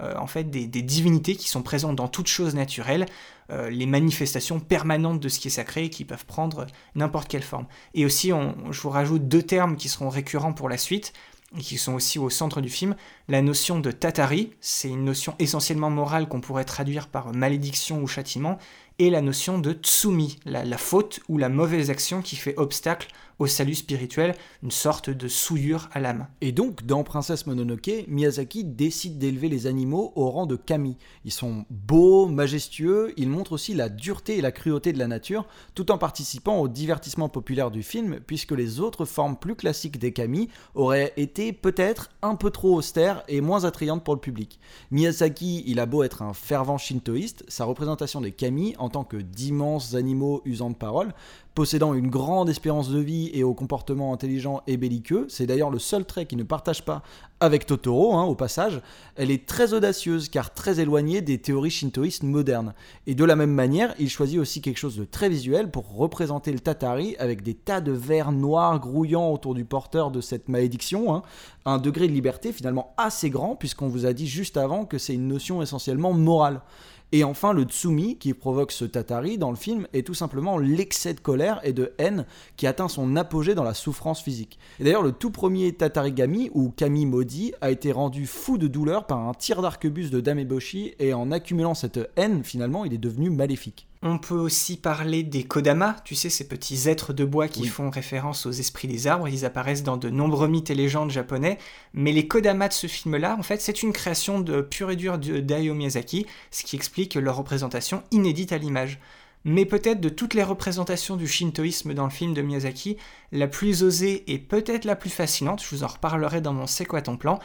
Euh, en fait des, divinités qui sont présentes dans toute chose naturelle, euh, les manifestations permanentes de ce qui est sacré et qui peuvent prendre n'importe quelle forme. Et aussi, on- je vous rajoute deux termes qui seront récurrents pour la suite et qui sont aussi au centre du film. La notion de tatari, c'est une notion essentiellement morale qu'on pourrait traduire par malédiction ou châtiment, et la notion de tsumi, la faute ou la mauvaise action qui fait obstacle au salut spirituel, une sorte de souillure à l'âme. Et donc, dans Princesse Mononoke, Miyazaki décide d'élever les animaux au rang de kami. Ils sont beaux, majestueux, ils montrent aussi la dureté et la cruauté de la nature, tout en participant au divertissement populaire du film, puisque les autres formes plus classiques des kami auraient été peut-être un peu trop austères et moins attrayantes pour le public. Miyazaki, il a beau être un fervent shintoïste, sa représentation des kami en tant que d'immenses animaux usant de parole, possédant une grande espérance de vie et au comportement intelligent et belliqueux, c'est d'ailleurs le seul trait qu'il ne partage pas avec Totoro, hein, au passage, elle est très audacieuse car très éloignée des théories shintoïstes modernes. Et de la même manière, il choisit aussi quelque chose de très visuel pour représenter le Tatari avec des tas de vers noirs grouillant autour du porteur de cette malédiction, hein. un degré de liberté finalement assez grand puisqu'on vous a dit juste avant que c'est une notion essentiellement morale. Et enfin, le tsumi qui provoque ce tatari dans le film est tout simplement l'excès de colère et de haine qui atteint son apogée dans la souffrance physique. D'ailleurs, le tout premier tatarigami, ou kami maudit, a été rendu fou de douleur par un tir d'arquebus de Dameboshi, et en accumulant cette haine, finalement, il est devenu maléfique. On peut aussi parler des kodama, tu sais, ces petits êtres de bois qui Oui. font référence aux esprits des arbres. Ils apparaissent dans de nombreux mythes et légendes japonais. Mais les kodama de ce film-là, en fait, c'est une création de pure et dure de Hayao Miyazaki, ce qui explique leur représentation inédite à l'image. Mais peut-être de toutes les représentations du shintoïsme dans le film de Miyazaki, la plus osée et peut-être la plus fascinante, je vous en reparlerai dans mon C'est quoi ton plan,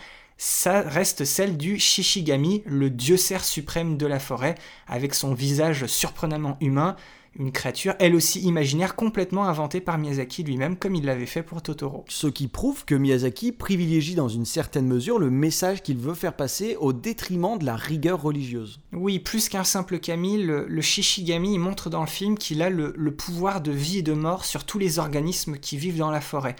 ça reste celle du Shishigami, le dieu cerf suprême de la forêt, avec son visage surprenamment humain, une créature elle aussi imaginaire complètement inventée par Miyazaki lui-même comme il l'avait fait pour Totoro. Ce qui prouve que Miyazaki privilégie dans une certaine mesure le message qu'il veut faire passer au détriment de la rigueur religieuse. Oui, plus qu'un simple kami, le, le Shishigami montre dans le film qu'il a le, le pouvoir de vie et de mort sur tous les organismes qui vivent dans la forêt.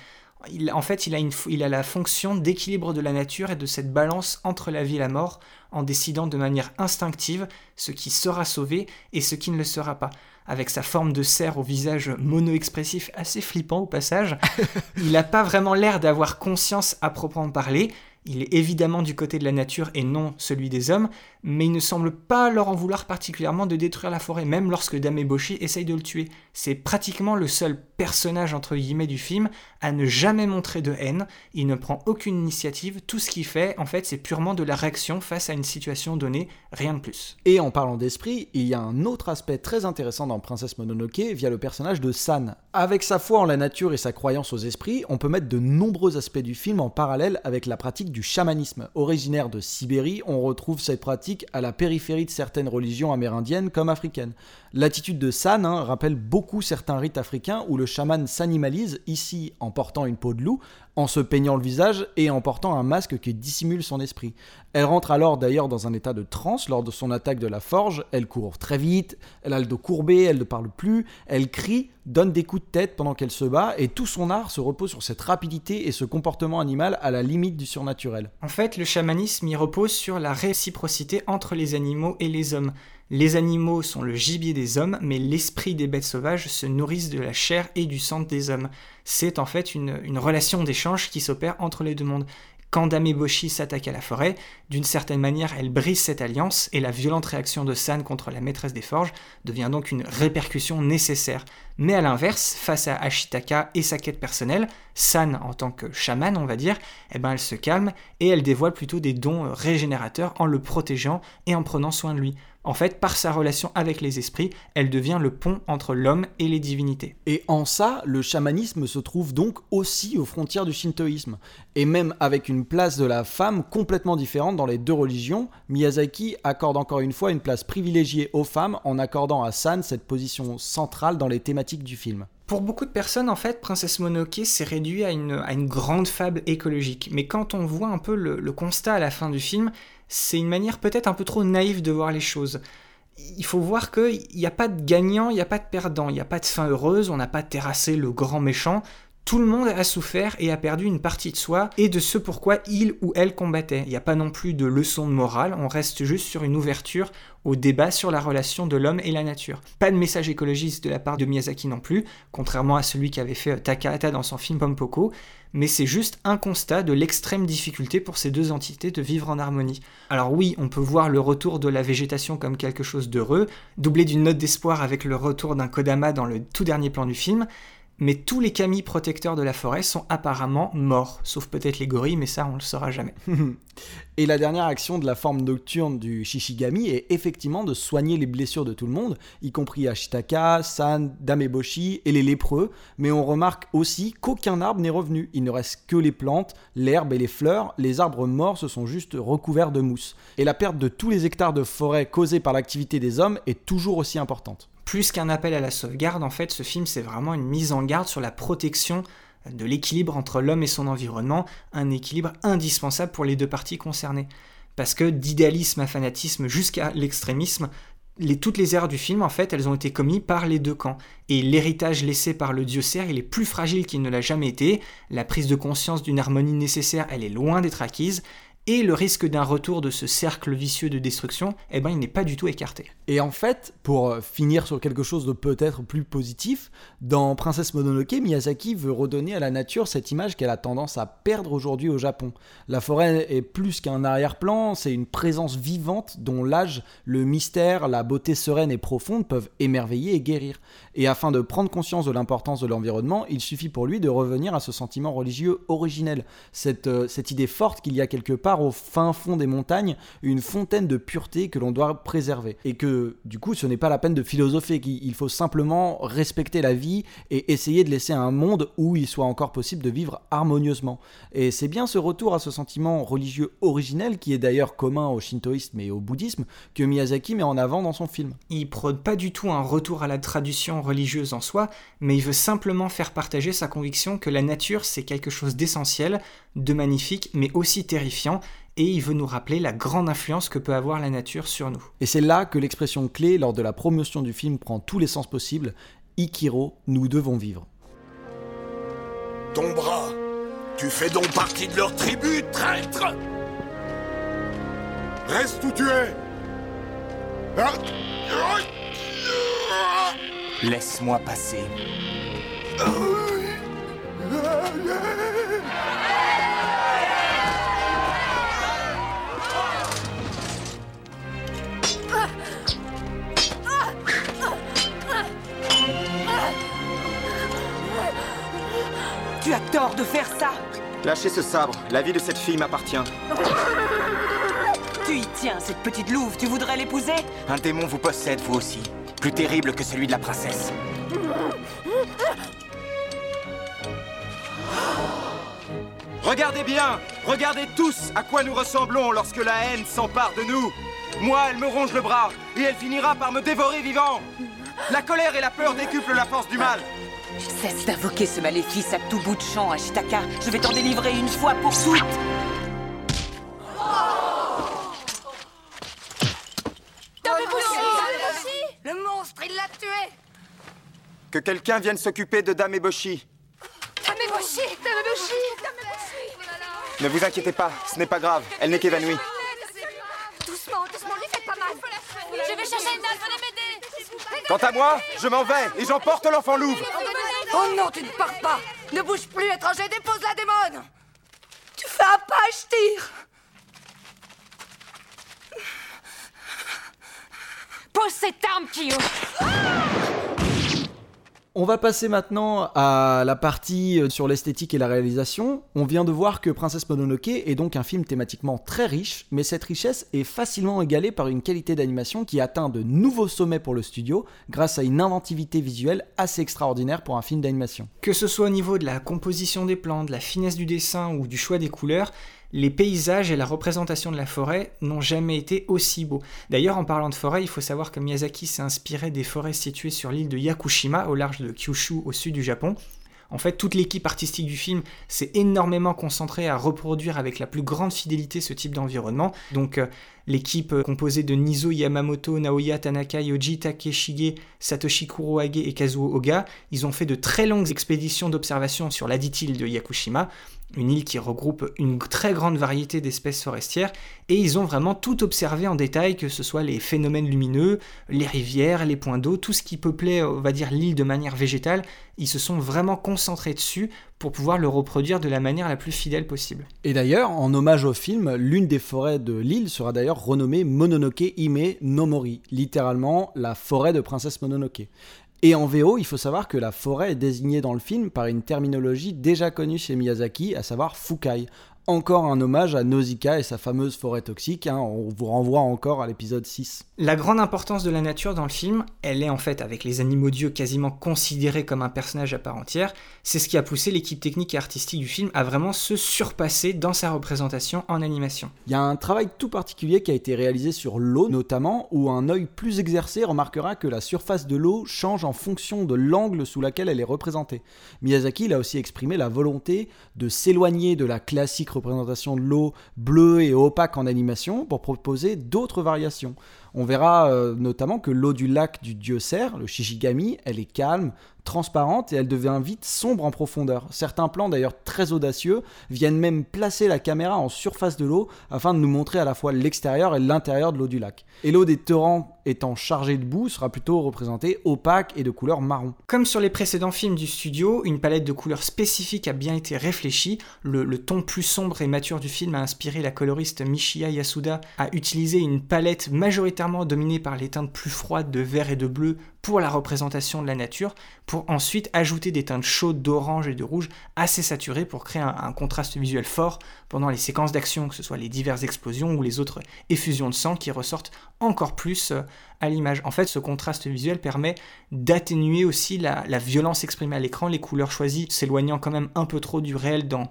Il- en fait, il a, une, f- il a la fonction d'équilibre de la nature et de cette balance entre la vie et la mort, en décidant de manière instinctive ce qui sera sauvé et ce qui ne le sera pas. Avec sa forme de cerf au visage mono-expressif assez flippant au passage, il n'a pas vraiment l'air d'avoir conscience à proprement parler. Il est évidemment du côté de la nature et non celui des hommes, mais il ne semble pas leur en vouloir particulièrement de détruire la forêt, même lorsque Dameboshi essaye de le tuer. C'est pratiquement le seul personnage entre guillemets du film à ne jamais montrer de haine, il ne prend aucune initiative, tout ce qu'il fait en fait c'est purement de la réaction face à une situation donnée, rien de plus. Et en parlant d'esprit, il y a un autre aspect très intéressant dans Princesse Mononoke via le personnage de San. Avec sa foi en la nature et sa croyance aux esprits, on peut mettre de nombreux aspects du film en parallèle avec la pratique du chamanisme. Originaire de Sibérie, on retrouve cette pratique à la périphérie de certaines religions amérindiennes comme africaines. L'attitude de San hein, rappelle beaucoup certains rites africains où le chaman s'animalise, ici en portant une peau de loup, en se peignant le visage et en portant un masque qui dissimule son esprit. Elle rentre alors d'ailleurs dans un état de transe lors de son attaque de la forge, elle court très vite, elle a le dos courbé, elle ne parle plus, elle crie, donne des coups de tête pendant qu'elle se bat, et tout son art se repose sur cette rapidité et ce comportement animal à la limite du surnaturel. En fait, le chamanisme y repose sur la réciprocité entre les animaux et les hommes. Les animaux sont le gibier des hommes, mais l'esprit des bêtes sauvages se nourrissent de la chair et du sang des hommes. C'est en fait une, relation d'échange qui s'opère entre les deux mondes. Quand Dameboshi s'attaque à la forêt, d'une certaine manière, elle brise cette alliance et la violente réaction de San contre la maîtresse des forges devient donc une répercussion nécessaire. Mais à l'inverse, face à Ashitaka et sa quête personnelle, San, en tant que chaman, on va dire, eh ben elle se calme et elle dévoile plutôt des dons régénérateurs en le protégeant et en prenant soin de lui. En fait, par sa relation avec les esprits, elle devient le pont entre l'homme et les divinités. Et en ça, le chamanisme se trouve donc aussi aux frontières du shintoïsme. Et même avec une place de la femme complètement différente dans les deux religions, Miyazaki accorde encore une fois une place privilégiée aux femmes en accordant à San cette position centrale dans les thématiques du film. Pour beaucoup de personnes, en fait, Princesse Mononoke s'est réduit à une, à une, grande fable écologique. Mais quand on voit un peu le, le constat à la fin du film, c'est une manière peut-être un peu trop naïve de voir les choses. Il faut voir qu'il n'y a pas de gagnant, il n'y a pas de perdant, il n'y a pas de fin heureuse, on n'a pas terrassé le grand méchant. Tout le monde a souffert et a perdu une partie de soi et de ce pourquoi il ou elle combattait. Il n'y a pas non plus de leçon de morale, on reste juste sur une ouverture au débat sur la relation de l'homme et la nature. Pas de message écologiste de la part de Miyazaki non plus, contrairement à celui qui avait fait Takahata dans son film Pompoko, mais c'est juste un constat de l'extrême difficulté pour ces deux entités de vivre en harmonie. Alors oui, on peut voir le retour de la végétation comme quelque chose d'heureux, doublé d'une note d'espoir avec le retour d'un Kodama dans le tout dernier plan du film, mais tous les kami protecteurs de la forêt sont apparemment morts, sauf peut-être les gorilles, mais ça on le saura jamais. Et la dernière action de la forme nocturne du Shishigami est effectivement de soigner les blessures de tout le monde, y compris Ashitaka, San, Dameboshi et les lépreux, mais on remarque aussi qu'aucun arbre n'est revenu, il ne reste que les plantes, l'herbe et les fleurs, les arbres morts se sont juste recouverts de mousse. Et la perte de tous les hectares de forêt causée par l'activité des hommes est toujours aussi importante plus qu'un appel à la sauvegarde, en fait, ce film, c'est vraiment une mise en garde sur la protection de l'équilibre entre l'homme et son environnement, un équilibre indispensable pour les deux parties concernées. Parce que d'idéalisme à fanatisme jusqu'à l'extrémisme, toutes les erreurs du film, en fait, elles ont été commises par les deux camps. Et l'héritage laissé par le dieu cerf, il est plus fragile qu'il ne l'a jamais été. La prise de conscience d'une harmonie nécessaire, elle est loin d'être acquise et le risque d'un retour de ce cercle vicieux de destruction, eh ben, il n'est pas du tout écarté. Et en fait, pour euh, finir sur quelque chose de peut-être plus positif, dans Princesse Mononoke, Miyazaki veut redonner à la nature cette image qu'elle a tendance à perdre aujourd'hui au Japon. La forêt est plus qu'un arrière-plan, c'est une présence vivante dont l'âge, le mystère, la beauté sereine et profonde peuvent émerveiller et guérir. Et afin de prendre conscience de l'importance de l'environnement, il suffit pour lui de revenir à ce sentiment religieux originel, cette, euh, cette idée forte qu'il y a quelque part au fin fond des montagnes une fontaine de pureté que l'on doit préserver. Et que du coup, ce n'est pas la peine de philosopher, qu'il faut simplement respecter la vie et essayer de laisser un monde où il soit encore possible de vivre harmonieusement. Et c'est bien ce retour à ce sentiment religieux originel, qui est d'ailleurs commun au shintoïsme et au bouddhisme, que Miyazaki met en avant dans son film. Il prône pas du tout un retour à la tradition religieuse en soi, mais il veut simplement faire partager sa conviction que la nature c'est quelque chose d'essentiel, de magnifique, mais aussi terrifiant, et il veut nous rappeler la grande influence que peut avoir la nature sur nous. Et c'est là que l'expression clé lors de la promotion du film prend tous les sens possibles. Ikiro, nous devons vivre. Ton bras, tu fais donc partie de leur tribu, traître Reste où tu es Laisse-moi passer. Tort de faire ça Lâchez ce sabre, la vie de cette fille m'appartient. Tu y tiens, cette petite louve, tu voudrais l'épouser? Un démon vous possède, vous aussi. Plus terrible que celui de la princesse. Regardez bien Regardez tous à quoi nous ressemblons lorsque la haine s'empare de nous Moi, elle me ronge le bras, et elle finira par me dévorer vivant La colère et la peur décuplent la force du mal Cesse d'invoquer ce maléfice à tout bout de champ, Ashitaka. Je vais t'en délivrer une fois pour toutes. Le monstre, il l'a tué Que quelqu'un vienne s'occuper de Dame Eboshi. Dameboshi Dameboshi Ne vous inquiétez pas, ce n'est pas grave, elle n'est qu'évanouie. Doucement, doucement, lui C'est pas mal. Je vais chercher une dalle, venez m'aider. Quant à moi, je m'en vais et j'emporte l'enfant louve. Oh non, tu ne pars pas. Ne bouge plus, étranger, dépose la démone. Tu fais un pas, je tire. Pose cette arme, Kyo On va passer maintenant à la partie euh, sur l'esthétique et la réalisation. On vient de voir que Princesse Mononoke est donc un film thématiquement très riche, mais cette richesse est facilement égalée par une qualité d'animation qui atteint de nouveaux sommets pour le studio grâce à une inventivité visuelle assez extraordinaire pour un film d'animation. Que ce soit au niveau de la composition des plans, de la finesse du dessin ou du choix des couleurs, les paysages et la représentation de la forêt n'ont jamais été aussi beaux. D'ailleurs, en parlant de forêt, il faut savoir que Miyazaki s'est inspiré des forêts situées sur l'île de Yakushima, au large de Kyushu, au sud du Japon. En fait, toute l'équipe artistique du film s'est énormément concentrée à reproduire avec la plus grande fidélité ce type d'environnement. Donc, euh, l'équipe euh, composée de Nizo Yamamoto, Naoya Tanaka, Yoji Takeshige, Satoshi Kurohage et Kazuo Oga, ils ont fait de très longues expéditions d'observation sur la dite île de Yakushima une île qui regroupe une très grande variété d'espèces forestières, et ils ont vraiment tout observé en détail, que ce soit les phénomènes lumineux, les rivières, les points d'eau, tout ce qui peuplait, on l'île de manière végétale, ils se sont vraiment concentrés dessus pour pouvoir le reproduire de la manière la plus fidèle possible. Et d'ailleurs, en hommage au film, l'une des forêts de l'île sera d'ailleurs renommée Mononoke Hime no Mori, littéralement la forêt de Princesse Mononoke. Et en VO, il faut savoir que la forêt est désignée dans le film par une terminologie déjà connue chez Miyazaki, à savoir Fukai, encore un hommage à Nausicaa et sa fameuse forêt toxique. Hein. on vous renvoie encore à l'épisode 6. La grande importance de la nature dans le film, elle est en fait avec les animaux dieux quasiment considérés comme un personnage à part entière. C'est ce qui a poussé l'équipe technique et artistique du film à vraiment se surpasser dans sa représentation en animation. Il y a un travail tout particulier qui a été réalisé sur l'eau notamment, où un œil plus exercé remarquera que la surface de l'eau change en fonction de l'angle sous lequel elle est représentée. Miyazaki a aussi exprimé la volonté de s'éloigner de la classique représentation de l'eau bleue et opaque en animation pour proposer d'autres variations. On verra euh, notamment que l'eau du lac du dieu cerf, le Shishigami, elle est calme, transparente et elle devient vite sombre en profondeur. Certains plans d'ailleurs très audacieux viennent même placer la caméra en surface de l'eau afin de nous montrer à la fois l'extérieur et l'intérieur de l'eau du lac. Et l'eau des torrents étant chargée de boue sera plutôt représentée opaque et de couleur marron. Comme sur les précédents films du studio, une palette de couleurs spécifiques a bien été réfléchie. Le, le ton plus sombre et mature du film a inspiré la coloriste Michiya Yasuda à utiliser une palette majoritairement dominée par les teintes plus froides de vert et de bleu pour la représentation de la nature, pour ensuite ajouter des teintes chaudes d'orange et de rouge assez saturées pour créer un, contraste visuel fort pendant les séquences d'action, que ce soit les diverses explosions ou les autres effusions de sang qui ressortent encore plus euh, à l'image. En fait, ce contraste visuel permet d'atténuer aussi la, la violence exprimée à l'écran, les couleurs choisies s'éloignant quand même un peu trop du réel dans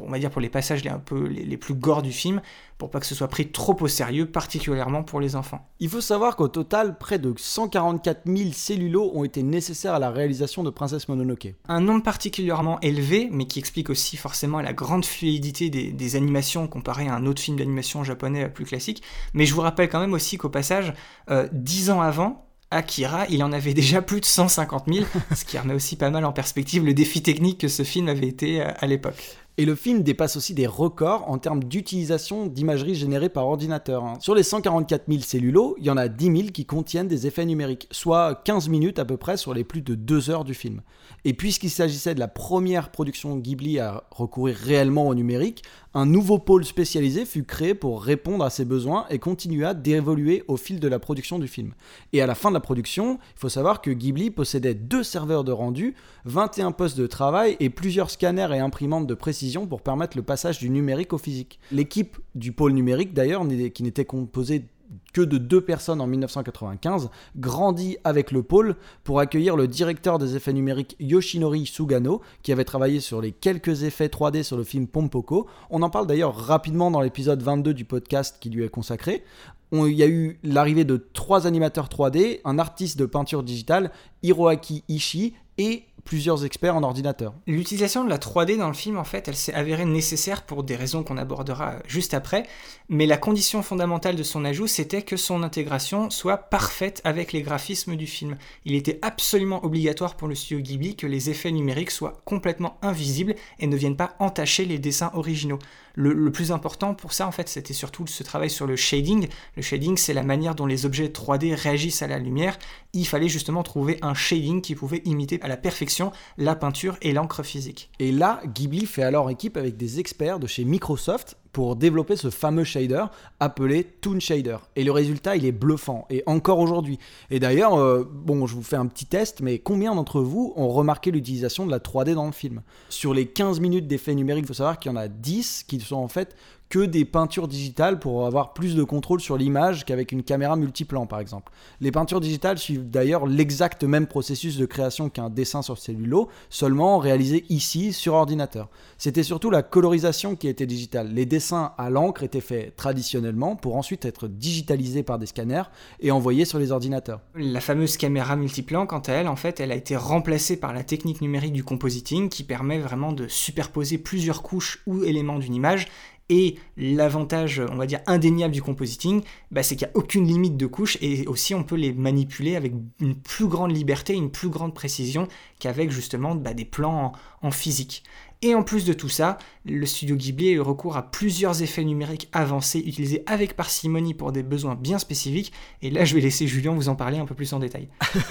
on va dire pour les passages les, un peu, les, plus gore du film, pour pas que ce soit pris trop au sérieux, particulièrement pour les enfants. Il faut savoir qu'au total, près de 144 000 cellulos ont été nécessaires à la réalisation de Princesse Mononoke. Un nombre particulièrement élevé, mais qui explique aussi forcément la grande fluidité des, animations comparé à un autre film d'animation japonais plus classique. Mais je vous rappelle quand même aussi qu'au passage, euh, dix ans avant, Akira, il en avait déjà plus de 150 000, ce qui remet aussi pas mal en perspective le défi technique que ce film avait été euh, à l'époque. Et le film dépasse aussi des records en termes d'utilisation d'imagerie générée par ordinateur. Hein. Sur les 144 000 cellulos, il y en a 10 000 qui contiennent des effets numériques, soit 15 minutes à peu près sur les plus de 2 heures du film. Et puisqu'il s'agissait de la première production Ghibli à recourir réellement au numérique, un nouveau pôle spécialisé fut créé pour répondre à ces besoins et continua d'évoluer au fil de la production du film. Et à la fin de la production, il faut savoir que Ghibli possédait deux serveurs de rendu, 21 postes de travail et plusieurs scanners et imprimantes de précision pour permettre le passage du numérique au physique. L'équipe du pôle numérique d'ailleurs, qui n'était composée que de deux personnes en 1995, grandit avec le pôle pour accueillir le directeur des effets numériques Yoshinori Sugano, qui avait travaillé sur les quelques effets 3D sur le film Pompoko. On en parle d'ailleurs rapidement dans l'épisode 22 du podcast qui lui est consacré. il y a eu l'arrivée de trois animateurs 3D, un artiste de peinture digitale, Hiroaki Ishii, et plusieurs experts en ordinateur. L'utilisation de la 3D dans le film, en fait, elle s'est avérée nécessaire pour des raisons qu'on abordera juste après, mais la condition fondamentale de son ajout, c'était que son intégration soit parfaite avec les graphismes du film. Il était absolument obligatoire pour le studio Ghibli que les effets numériques soient complètement invisibles et ne viennent pas entacher les dessins originaux. Le, plus important pour ça, en fait, c'était surtout ce travail sur le shading. Le shading, c'est la manière dont les objets 3D réagissent à la lumière. Il fallait justement trouver un shading qui pouvait imiter à la perfection la peinture et l'encre physique. Et là, Ghibli fait alors équipe avec des experts de chez Microsoft pour développer ce fameux shader appelé Toon Shader. Et le résultat, il est bluffant, et encore aujourd'hui. Et d'ailleurs, euh, bon, je vous fais un petit test, mais combien d'entre vous ont remarqué l'utilisation de la 3D dans le film? Sur les 15 minutes d'effets numériques, il faut savoir qu'il y en a 10 qui sont en fait que des peintures digitales pour avoir plus de contrôle sur l'image qu'avec une caméra multiplan par exemple. Les peintures digitales suivent d'ailleurs l'exact même processus de création qu'un dessin sur cellulo, seulement réalisé ici sur ordinateur. C'était surtout la colorisation qui était digitale. Les dessins à l'encre étaient faits traditionnellement pour ensuite être digitalisés par des scanners et envoyés sur les ordinateurs. La fameuse caméra multiplan, quant à elle, en fait, elle a été remplacée par la technique numérique du compositing qui permet vraiment de superposer plusieurs couches ou éléments d'une image et l'avantage, on va dire, indéniable du compositing, bah, c'est qu'il n'y a aucune limite de couche et aussi on peut les manipuler avec une plus grande liberté, une plus grande précision qu'avec justement bah, des plans en physique. Et en plus de tout ça, le studio Ghibli a recours à plusieurs effets numériques avancés utilisés avec parcimonie pour des besoins bien spécifiques. Et là, je vais laisser Julien vous en parler un peu plus en détail.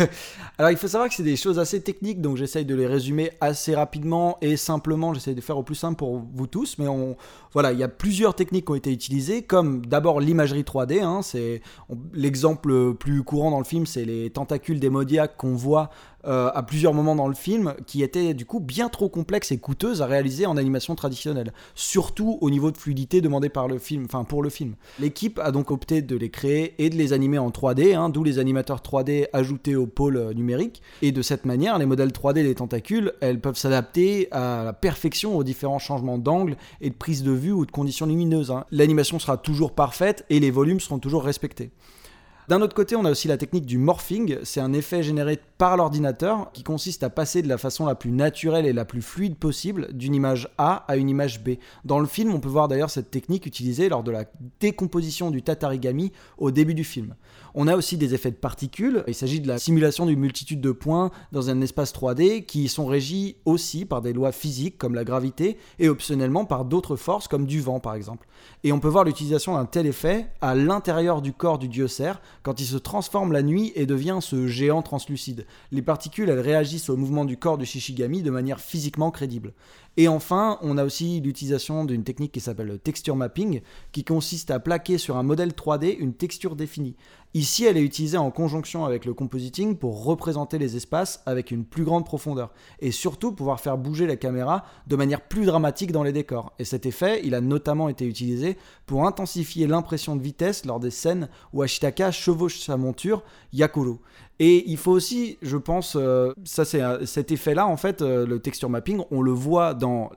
Alors, il faut savoir que c'est des choses assez techniques, donc j'essaye de les résumer assez rapidement et simplement. J'essaye de faire au plus simple pour vous tous, mais voilà, il y a plusieurs techniques qui ont été utilisées, comme d'abord l'imagerie 3D. Hein, c'est l'exemple le plus courant dans le film, c'est les tentacules démodiaques qu'on voit euh, à plusieurs moments dans le film, qui étaient du coup bien trop complexes et coûteuses à réaliser en animation traditionnelle, surtout au niveau de fluidité demandé par le film, enfin pour le film. L'équipe a donc opté de les créer et de les animer en 3D, hein, d'où les animateurs 3D ajoutés au pôle euh, numérique. Et de cette manière, les modèles 3D des tentacules, elles peuvent s'adapter à la perfection aux différents changements d'angle et de prise de vue ou de conditions lumineuses. Hein. L'animation sera toujours parfaite et les volumes seront toujours respectés. D'un autre côté, on a aussi la technique du morphing. C'est un effet généré par l'ordinateur qui consiste à passer de la façon la plus naturelle et la plus fluide possible d'une image A à une image B. Dans le film, on peut voir d'ailleurs cette technique utilisée lors de la décomposition du tatarigami au début du film. On a aussi des effets de particules. Il s'agit de la simulation d'une multitude de points dans un espace 3D qui sont régis aussi par des lois physiques comme la gravité et optionnellement par d'autres forces comme du vent par exemple. Et on peut voir l'utilisation d'un tel effet à l'intérieur du corps du dieu cerf quand il se transforme la nuit et devient ce géant translucide. Les particules, elles réagissent au mouvement du corps du Shishigami de manière physiquement crédible. Et enfin, on a aussi l'utilisation d'une technique qui s'appelle le texture mapping, qui consiste à plaquer sur un modèle 3D une texture définie. Ici, elle est utilisée en conjonction avec le compositing pour représenter les espaces avec une plus grande profondeur, et surtout pouvoir faire bouger la caméra de manière plus dramatique dans les décors. Et cet effet, il a notamment été utilisé pour intensifier l'impression de vitesse lors des scènes où Ashitaka chevauche sa monture Yakuro. Et il faut aussi, je pense, euh, ça c'est cet effet-là, en fait, euh, le texture mapping, on le voit dans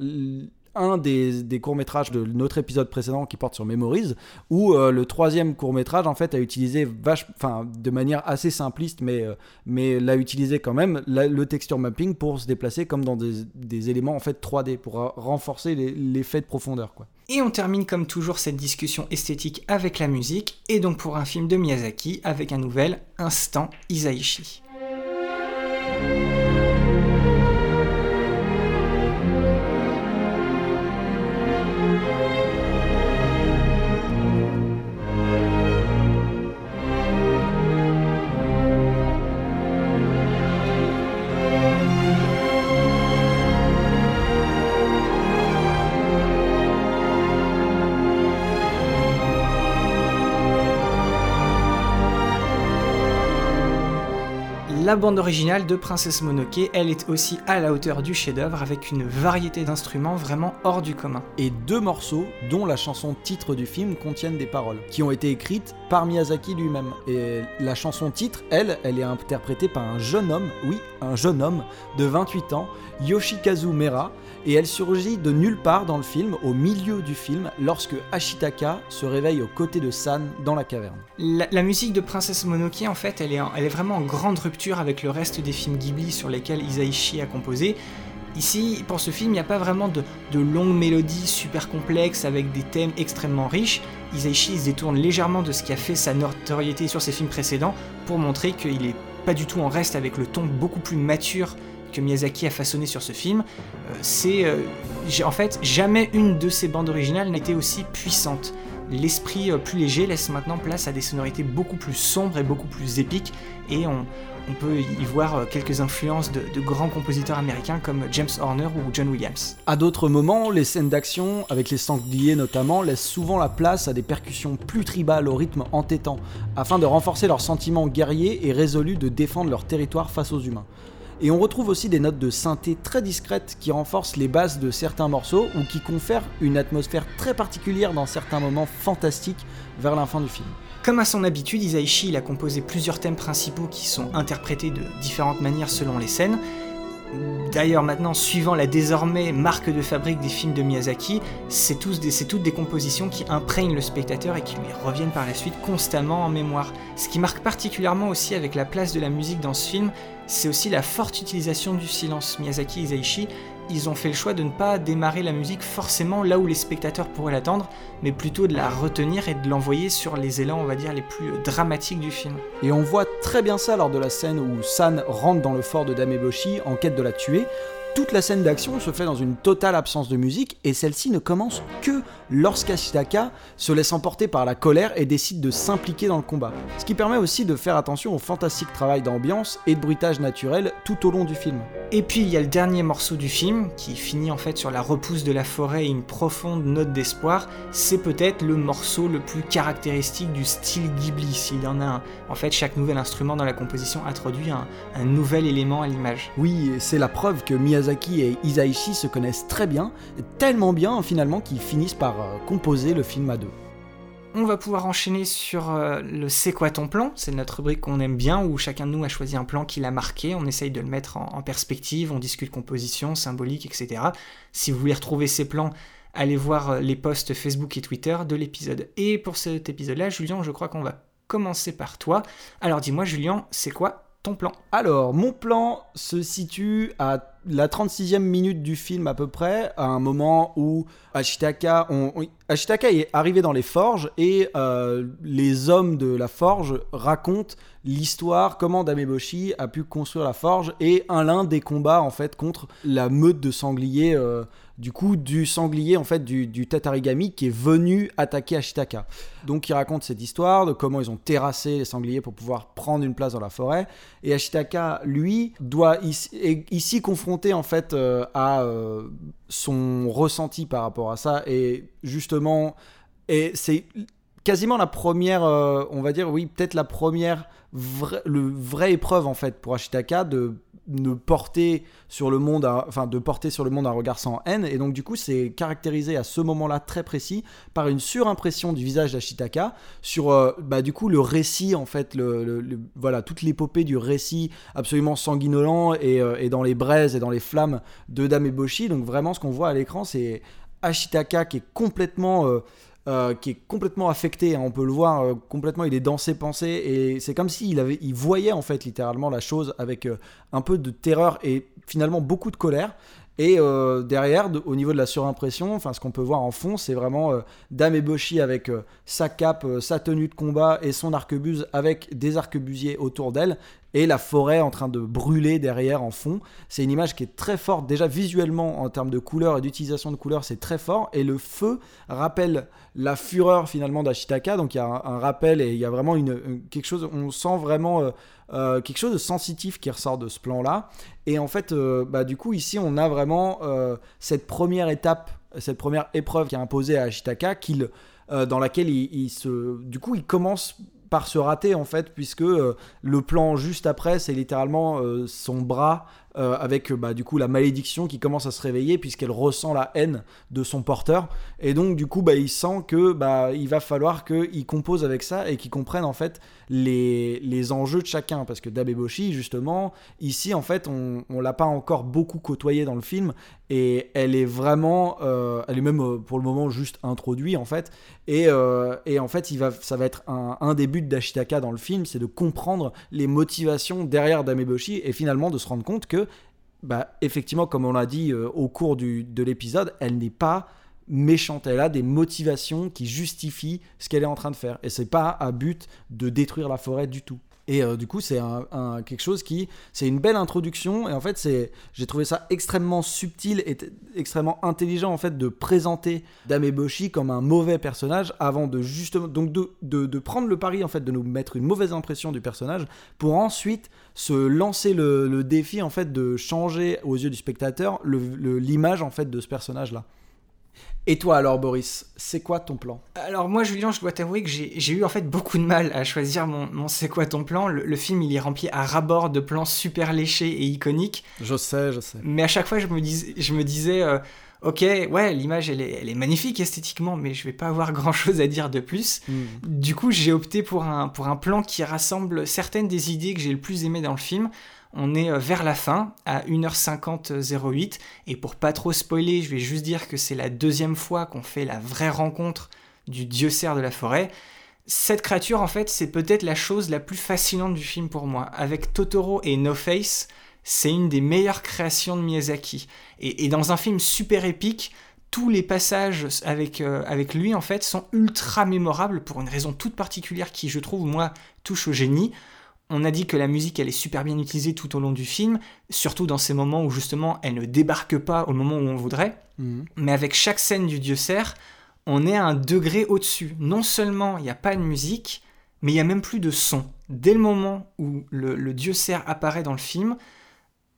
un des, courts-métrages de notre épisode précédent qui porte sur Memories, où euh, le troisième court-métrage, en fait, a utilisé vache, de manière assez simpliste, mais, mais l'a utilisé quand même, le texture mapping pour se déplacer comme dans des, des éléments, en fait, 3D, pour renforcer l'effet de profondeur, quoi. Et on termine comme toujours cette discussion esthétique avec la musique, et donc pour un film de Miyazaki avec un nouvel Instant Isaichi. La bande originale de Princesse Monoké, elle est aussi à la hauteur du chef-d'œuvre avec une variété d'instruments vraiment hors du commun. Et deux morceaux, dont la chanson titre du film, contiennent des paroles qui ont été écrites par Miyazaki lui-même. Et la chanson titre, elle, elle est interprétée par un jeune homme, oui, un jeune homme de 28 ans, Yoshikazu Mera, et elle surgit de nulle part dans le film, au milieu du film, lorsque Ashitaka se réveille aux côtés de San dans la caverne. La, musique de Princesse Monoké, en fait, elle est, vraiment en grande rupture avec le reste des films Ghibli sur lesquels Isaichi a composé. Ici, pour ce film, il n'y a pas vraiment de, longues mélodies super complexes avec des thèmes extrêmement riches. Isaichi se détourne légèrement de ce qui a fait sa notoriété sur ses films précédents pour montrer qu'il est pas du tout en reste avec le ton beaucoup plus mature Miyazaki a façonné sur ce film, euh, c'est euh, en fait jamais une de ces bandes originales n'était aussi puissante. L'esprit euh, plus léger laisse maintenant place à des sonorités beaucoup plus sombres et beaucoup plus épiques, et on, peut y voir quelques influences de, de, grands compositeurs américains comme James Horner ou John Williams. À d'autres moments, les scènes d'action, avec les sangliers notamment, laissent souvent la place à des percussions plus tribales au rythme entêtant, afin de renforcer leur sentiment guerrier et résolu de défendre leur territoire face aux humains. Et on retrouve aussi des notes de synthé très discrètes qui renforcent les basses de certains morceaux ou qui confèrent une atmosphère très particulière dans certains moments fantastiques vers la fin du film. Comme à son habitude, Isaichi il a composé plusieurs thèmes principaux qui sont interprétés de différentes manières selon les scènes. D'ailleurs, maintenant, suivant la désormais marque de fabrique des films de Miyazaki, c'est toutes des compositions qui imprègnent le spectateur et qui lui reviennent par la suite constamment en mémoire. Ce qui marque particulièrement aussi avec la place de la musique dans ce film, c'est aussi la forte utilisation du silence. Miyazaki Isaichi ils ont fait le choix de ne pas démarrer la musique forcément là où les spectateurs pourraient l'attendre, mais plutôt de la retenir et de l'envoyer sur les élans, on va dire, les plus dramatiques du film. Et on voit très bien ça lors de la scène où San rentre dans le fort de Dameboshi en quête de la tuer, toute la scène d'action se fait dans une totale absence de musique et celle-ci ne commence que lorsqu'Ashitaka se laisse emporter par la colère et décide de s'impliquer dans le combat. Ce qui permet aussi de faire attention au fantastique travail d'ambiance et de bruitage naturel tout au long du film. Et puis il y a le dernier morceau du film qui finit en fait sur la repousse de la forêt et une profonde note d'espoir. C'est peut-être le morceau le plus caractéristique du style Ghibli. S'il y en a un. En fait, chaque nouvel instrument dans la composition introduit un, un nouvel élément à l'image. Oui, c'est la preuve que Miyazaki Miyazaki et Isaichi se connaissent très bien, tellement bien finalement qu'ils finissent par euh, composer le film à deux. On va pouvoir enchaîner sur euh, le C'est quoi ton plan? C'est notre rubrique qu'on aime bien où chacun de nous a choisi un plan qui l'a marqué. On essaye de le mettre en, perspective, on discute composition, symbolique, etc. Si vous voulez retrouver ces plans, allez voir euh, les posts Facebook et Twitter de l'épisode. Et pour cet épisode-là, Julien, je crois qu'on va commencer par toi. Alors dis-moi, Julien, c'est quoi ton plan? Alors, mon plan se situe à la 36e minute du film à peu près, à un moment où Ashitaka, Ashitaka est arrivé dans les forges et euh, les hommes de la forge racontent l'histoire, comment Dameboshi a pu construire la forge et un l'un des combats en fait contre la meute de sangliers. Euh, du coup du sanglier en fait du, du, Tatarigami qui est venu attaquer Ashitaka. Donc il raconte cette histoire de comment ils ont terrassé les sangliers pour pouvoir prendre une place dans la forêt et Ashitaka lui doit ici, ici confronté en fait euh, à euh, son ressenti par rapport à ça et justement et c'est quasiment la première euh, on va dire oui peut-être la première vraie, épreuve en fait pour Ashitaka de ne porter sur le monde, un regard sans haine. Et donc du coup, c'est caractérisé à ce moment-là très précis par une surimpression du visage d'Ashitaka sur, euh, bah, du coup, le récit en fait, voilà, toute l'épopée du récit absolument sanguinolent et, euh, et, dans les braises et dans les flammes de Dame Eboshi. Donc vraiment, ce qu'on voit à l'écran, c'est Ashitaka qui est complètement euh, qui est complètement affecté, hein, on peut le voir euh, complètement, il est dans ses pensées et c'est comme s'il avait, il voyait en fait littéralement la chose avec euh, un peu de terreur et finalement beaucoup de colère. Et derrière, au niveau de la surimpression, enfin ce qu'on peut voir en fond, c'est vraiment Dame Eboshi avec sa cape, sa tenue de combat et son arquebuse avec des arquebusiers autour d'elle et la forêt en train de brûler derrière en fond. C'est une image qui est très forte, déjà visuellement en termes de couleurs et d'utilisation de couleurs, c'est très fort. Et le feu rappelle la fureur finalement d'Ashitaka, donc il y a un, rappel et il y a vraiment quelque chose, on sent vraiment euh, euh, quelque chose de sensitif qui ressort de ce plan-là. Et en fait, euh, bah, du coup, ici, on a vraiment cette première étape, cette première épreuve qui est imposée à Ashitaka, qu'il dans laquelle il, se, du coup, il commence par se rater en fait, puisque euh, le plan juste après, c'est littéralement euh, son bras euh, avec bah, du coup la malédiction qui commence à se réveiller puisqu'elle ressent la haine de son porteur. Et donc du coup bah, il sent que bah, il va falloir qu'il compose avec ça et qu'il comprenne en fait les, les, enjeux de chacun. Parce que Dabeboshi justement ici en fait on, on l'a pas encore beaucoup côtoyé dans le film et elle est vraiment euh, elle est même euh, pour le moment juste introduite en fait. Et, et en fait il va, ça va être un, un des buts d'Ashitaka dans le film c'est de comprendre les motivations derrière Dameboshi et finalement de se rendre compte que bah, effectivement, comme on l'a dit euh, au cours de l'épisode, elle n'est pas méchante. Elle a des motivations qui justifient ce qu'elle est en train de faire. Et c'est pas à but de détruire la forêt du tout. Et euh, du coup, c'est quelque chose qui, c'est une belle introduction. Et en fait, c'est, j'ai trouvé ça extrêmement subtil et extrêmement intelligent en fait de présenter Dame Eboshi comme un mauvais personnage avant de justement, donc de, prendre le pari en fait de nous mettre une mauvaise impression du personnage pour ensuite se lancer le, le défi en fait de changer aux yeux du spectateur l'image en fait de ce personnage là. Et toi alors Boris, c'est quoi ton plan? Alors moi Julien, je dois t'avouer que j'ai eu en fait beaucoup de mal à choisir mon, mon c'est quoi ton plan. Le, le film il est rempli à ras-bord de plans super léchés et iconiques. Je sais, je sais. Mais à chaque fois je me, dis, je me disais, euh, ok, ouais, l'image elle est, elle est magnifique esthétiquement, mais je vais pas avoir grand chose à dire de plus. Hmm. Du coup j'ai opté pour un, pour un plan qui rassemble certaines des idées que j'ai le plus aimées dans le film. On est euh, vers la fin, à 1h50-08, et pour pas trop spoiler, je vais juste dire que c'est la deuxième fois qu'on fait la vraie rencontre du dieu cerf de la forêt. Cette créature, en fait, c'est peut-être la chose la plus fascinante du film pour moi. Avec Totoro et No Face, c'est une des meilleures créations de Miyazaki. Et, dans un film super épique, tous les passages avec, euh, avec lui, en fait, sont ultra mémorables pour une raison toute particulière qui, je trouve, moi, touche au génie. On a dit que la musique, elle est super bien utilisée tout au long du film, surtout dans ces moments où justement elle ne débarque pas au moment où on voudrait. Mhm. Mais avec chaque scène du dieu cerf, on est à un degré au-dessus. Non seulement il n'y a pas de musique, mais il y a même plus de son. Dès le moment où le, le dieu cerf apparaît dans le film,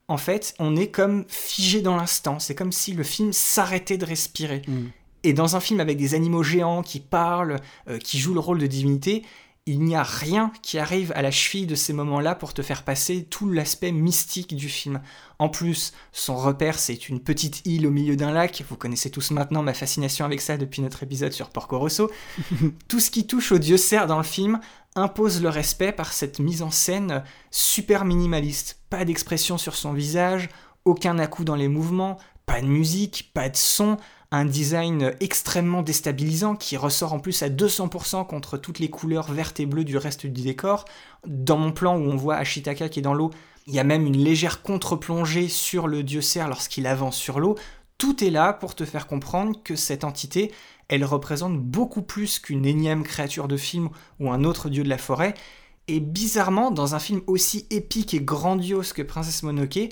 en fait, on est comme figé dans l'instant. C'est comme si le film s'arrêtait de respirer. Mhm. Et dans un film avec des animaux géants qui parlent, euh, qui jouent le rôle de divinité, il n'y a rien qui arrive à la cheville de ces moments-là pour te faire passer tout l'aspect mystique du film. En plus, son repère, c'est une petite île au milieu d'un lac. Vous connaissez tous maintenant ma fascination avec ça depuis notre épisode sur Porco Rosso. tout ce qui touche au dieu cerf dans le film impose le respect par cette mise en scène super minimaliste. Pas d'expression sur son visage, aucun à-coup dans les mouvements, pas de musique, pas de son, un design extrêmement déstabilisant qui ressort en plus à 200% contre toutes les couleurs vertes et bleues du reste du décor. Dans mon plan où on voit Ashitaka qui est dans l'eau, il y a même une légère contre-plongée sur le dieu cerf lorsqu'il avance sur l'eau. Tout est là pour te faire comprendre que cette entité, elle représente beaucoup plus qu'une énième créature de film ou un autre dieu de la forêt. Et bizarrement, dans un film aussi épique et grandiose que Princesse Mononoke,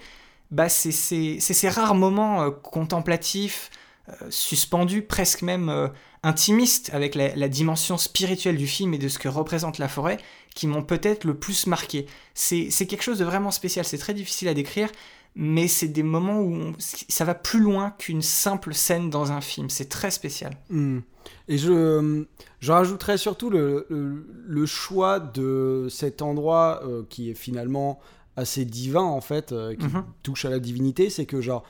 bah c'est ces c'est ces rares moments euh, contemplatifs, euh, suspendus, presque même euh, intimistes, avec la, la dimension spirituelle du film et de ce que représente la forêt, qui m'ont peut-être le plus marqué. C'est quelque chose de vraiment spécial, c'est très difficile à décrire, mais c'est des moments où on- ça va plus loin qu'une simple scène dans un film. C'est très spécial. Hmm. Et je, je rajouterais surtout le, le, le choix de cet endroit euh, qui est finalement assez divin en fait, euh, qui Mhm. touche à la divinité, c'est que genre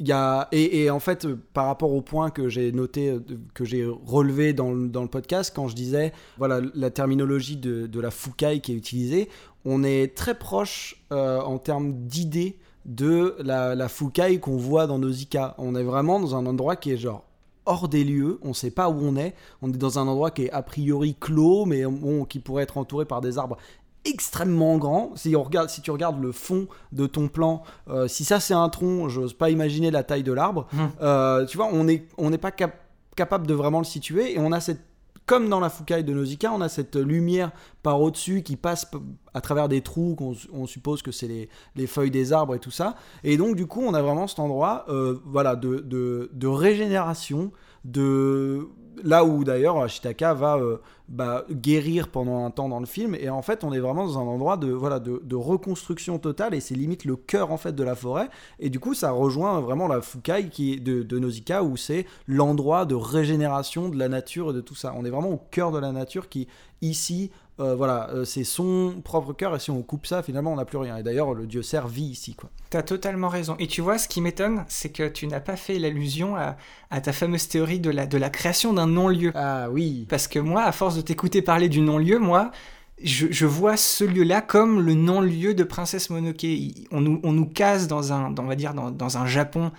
il y a et, en fait euh, par rapport au point que j'ai noté euh, que j'ai relevé dans, le- dans le podcast quand je disais voilà la terminologie de, de la fukai qui est utilisée on est très proche euh, en termes d'idées de la, la fukai qu'on voit dans Nausicaa. On est vraiment dans un endroit qui est genre hors des lieux, on sait pas où on est, on est dans un endroit qui est a priori clos, mais qui pourrait être entouré par des arbres extrêmement grands. Si, on regarde, si tu regardes le fond de ton plan, euh, si ça c'est un tronc, j'ose pas imaginer la taille de l'arbre. Mhm. Euh, tu vois, on n'est on pas cap- capable de vraiment le situer, et on a cette comme dans la Fukai de Nausicaa, on a cette lumière par au-dessus qui passe à travers des trous qu'on on suppose que c'est les, les feuilles des arbres et tout ça. Et donc, du coup, on a vraiment cet endroit euh, voilà, de, de, de régénération, de là où d'ailleurs Ashitaka va euh, bah, guérir pendant un temps dans le film. Et en fait, on est vraiment dans un endroit de, voilà, de, reconstruction totale et c'est limite le cœur en fait de la forêt. Et du coup, ça rejoint vraiment la Fukai qui est de, de Nausicaa où c'est l'endroit de régénération de la nature et de tout ça. On est vraiment au cœur de la nature qui, ici, euh, voilà, euh, c'est son propre cœur et si on coupe ça, finalement, on n'a plus rien. Et d'ailleurs, le dieu cerf vit ici, quoi. T'as totalement raison. Et tu vois, ce qui m'étonne, c'est que tu n'as pas fait l'allusion à, à ta fameuse théorie de la, de la création d'un non-lieu. Ah oui. Parce que moi, à force de t'écouter parler du non-lieu, moi, je, je vois ce lieu-là comme le non-lieu de Princesse Mononoke. Il- On nous, on nous case dans un, dans- on va dire, dans, dans un Japon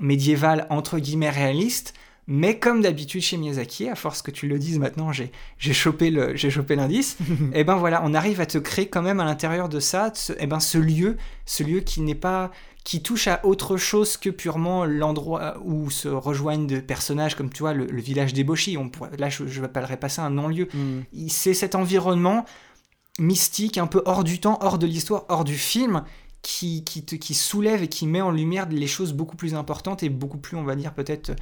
médiéval entre guillemets réaliste. Mais comme d'habitude chez Miyazaki, à force que tu le dises maintenant, j'ai j'ai chopé le- j'ai chopé l'indice. et ben voilà, on arrive à te créer quand même à l'intérieur de ça, ce, et ben ce lieu, ce lieu qui n'est pas, qui touche à autre chose que purement l'endroit où se rejoignent des personnages comme tu vois le, le village d'Eboshi. On pourrait- là, je, n'appellerais pas ça un non-lieu. Mm. Il- C'est cet environnement mystique, un peu hors du temps, hors de l'histoire, hors du film, qui, qui, te, qui soulève et qui met en lumière les choses beaucoup plus importantes et beaucoup plus, on va dire, peut-être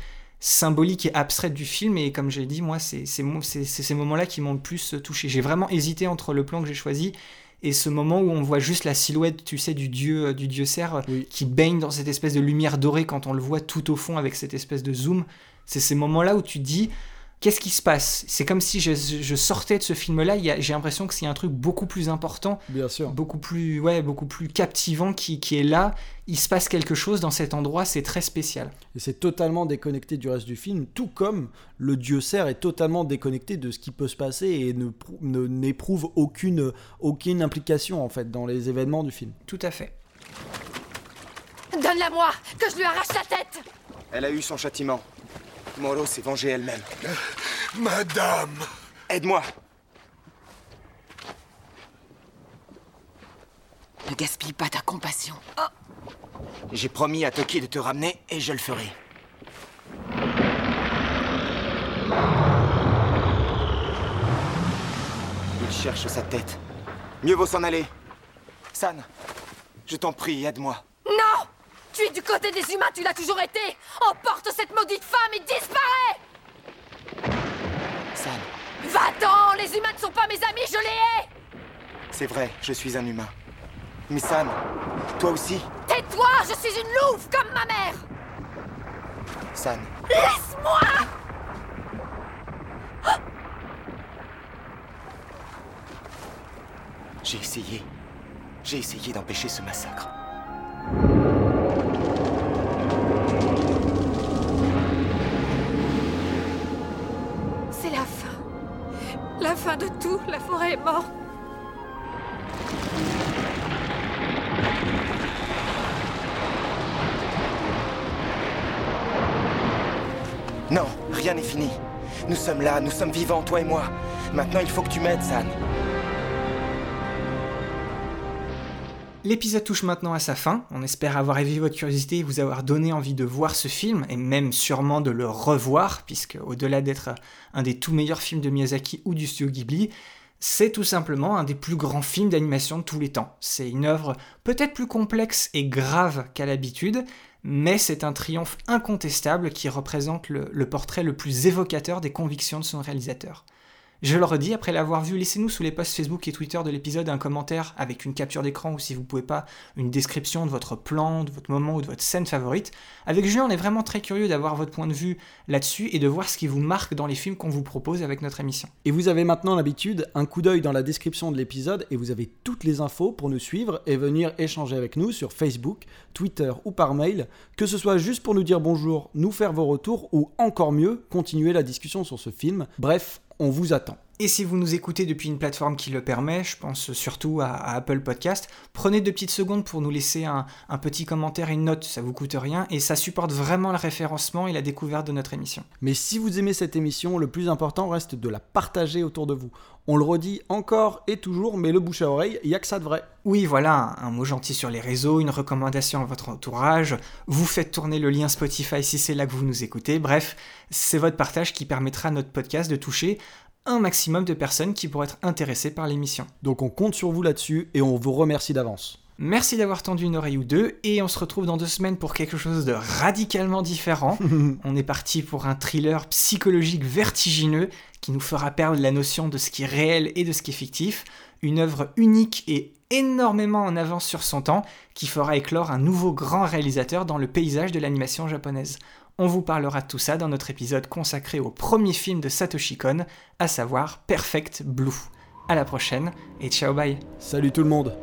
symboliques et abstraites du film. Et comme j'ai dit, moi, c'est ces moments-là qui m'ont le plus touché. J'ai vraiment hésité entre le plan que j'ai choisi et ce moment où on voit juste la silhouette, tu sais, du dieu, du dieu cerf qui baigne dans cette espèce de lumière dorée quand on le voit tout au fond avec cette espèce de zoom. C'est ces moments-là où tu dis, qu'est-ce qui se passe? C'est comme si je, sortais de ce film-là, j'ai l'impression que c'est un truc beaucoup plus important, Bien sûr. beaucoup plus, ouais, beaucoup plus captivant qui, qui, est là. Il se passe quelque chose dans cet endroit, c'est très spécial. Et c'est totalement déconnecté du reste du film, tout comme le dieu cerf est totalement déconnecté de ce qui peut se passer et ne, n'éprouve aucune, aucune implication en fait dans les événements du film. Tout à fait. Donne-la moi, que je lui arrache la tête Elle a eu son châtiment. Moro s'est vengée elle-même. Madame Aide-moi Ne gaspille pas ta compassion. J'ai promis à Toki de te ramener et je le ferai. Il cherche sa tête. Mieux vaut s'en aller. San, je t'en prie, aide-moi. Tu es du côté des humains, tu l'as toujours été. Emporte cette maudite femme et disparais San, Va-t'en Les humains ne sont pas mes amis, je les hais. C'est vrai, je suis un humain. Mais San, toi aussi. Tais-toi Je suis une louve comme ma mère. San, Laisse-moi. J'ai essayé. J'ai essayé d'empêcher ce massacre. Fin de tout. La forêt est morte. Non, rien n'est fini. Nous sommes là, nous sommes vivants, toi et moi. Maintenant, il faut que tu m'aides, San. L'épisode touche maintenant à sa fin. On espère avoir éveillé votre curiosité et vous avoir donné envie de voir ce film et même sûrement de le revoir, puisque au-delà d'être un des tout meilleurs films de Miyazaki ou du studio Ghibli, c'est tout simplement un des plus grands films d'animation de tous les temps. C'est une œuvre peut-être plus complexe et grave qu'à l'habitude, mais c'est un triomphe incontestable qui représente le, le portrait le plus évocateur des convictions de son réalisateur. Je le redis, après l'avoir vu, laissez-nous sous les posts Facebook et Twitter de l'épisode un commentaire avec une capture d'écran ou si vous pouvez pas, une description de votre plan, de votre moment ou de votre scène favorite. Avec Julien, on est vraiment très curieux d'avoir votre point de vue là-dessus et de voir ce qui vous marque dans les films qu'on vous propose avec notre émission. Et vous avez maintenant l'habitude, un coup d'œil dans la description de l'épisode et vous avez toutes les infos pour nous suivre et venir échanger avec nous sur Facebook, Twitter ou par mail, que ce soit juste pour nous dire bonjour, nous faire vos retours ou encore mieux, continuer la discussion sur ce film. Bref, on vous attend. Et si vous nous écoutez depuis une plateforme qui le permet, je pense surtout à, à Apple Podcast, prenez deux petites secondes pour nous laisser un, un, petit commentaire et une note, ça vous coûte rien et ça supporte vraiment le référencement et la découverte de notre émission. Mais si vous aimez cette émission, le plus important reste de la partager autour de vous. On le redit encore et toujours, mais le bouche à oreille, il n'y a que ça de vrai. Oui, voilà, un mot gentil sur les réseaux, une recommandation à votre entourage, vous faites tourner le lien Spotify si c'est là que vous nous écoutez, bref, c'est votre partage qui permettra à notre podcast de toucher un maximum de personnes qui pourraient être intéressées par l'émission. Donc on compte sur vous là-dessus et on vous remercie d'avance. Merci d'avoir tendu une oreille ou deux et on se retrouve dans deux semaines pour quelque chose de radicalement différent. on est parti pour un thriller psychologique vertigineux qui nous fera perdre la notion de ce qui est réel et de ce qui est fictif. Une œuvre unique et énormément en avance sur son temps qui fera éclore un nouveau grand réalisateur dans le paysage de l'animation japonaise. On vous parlera de tout ça dans notre épisode consacré au premier film de Satoshi Kon, à savoir Perfect Blue. À la prochaine et ciao bye. Salut tout le monde.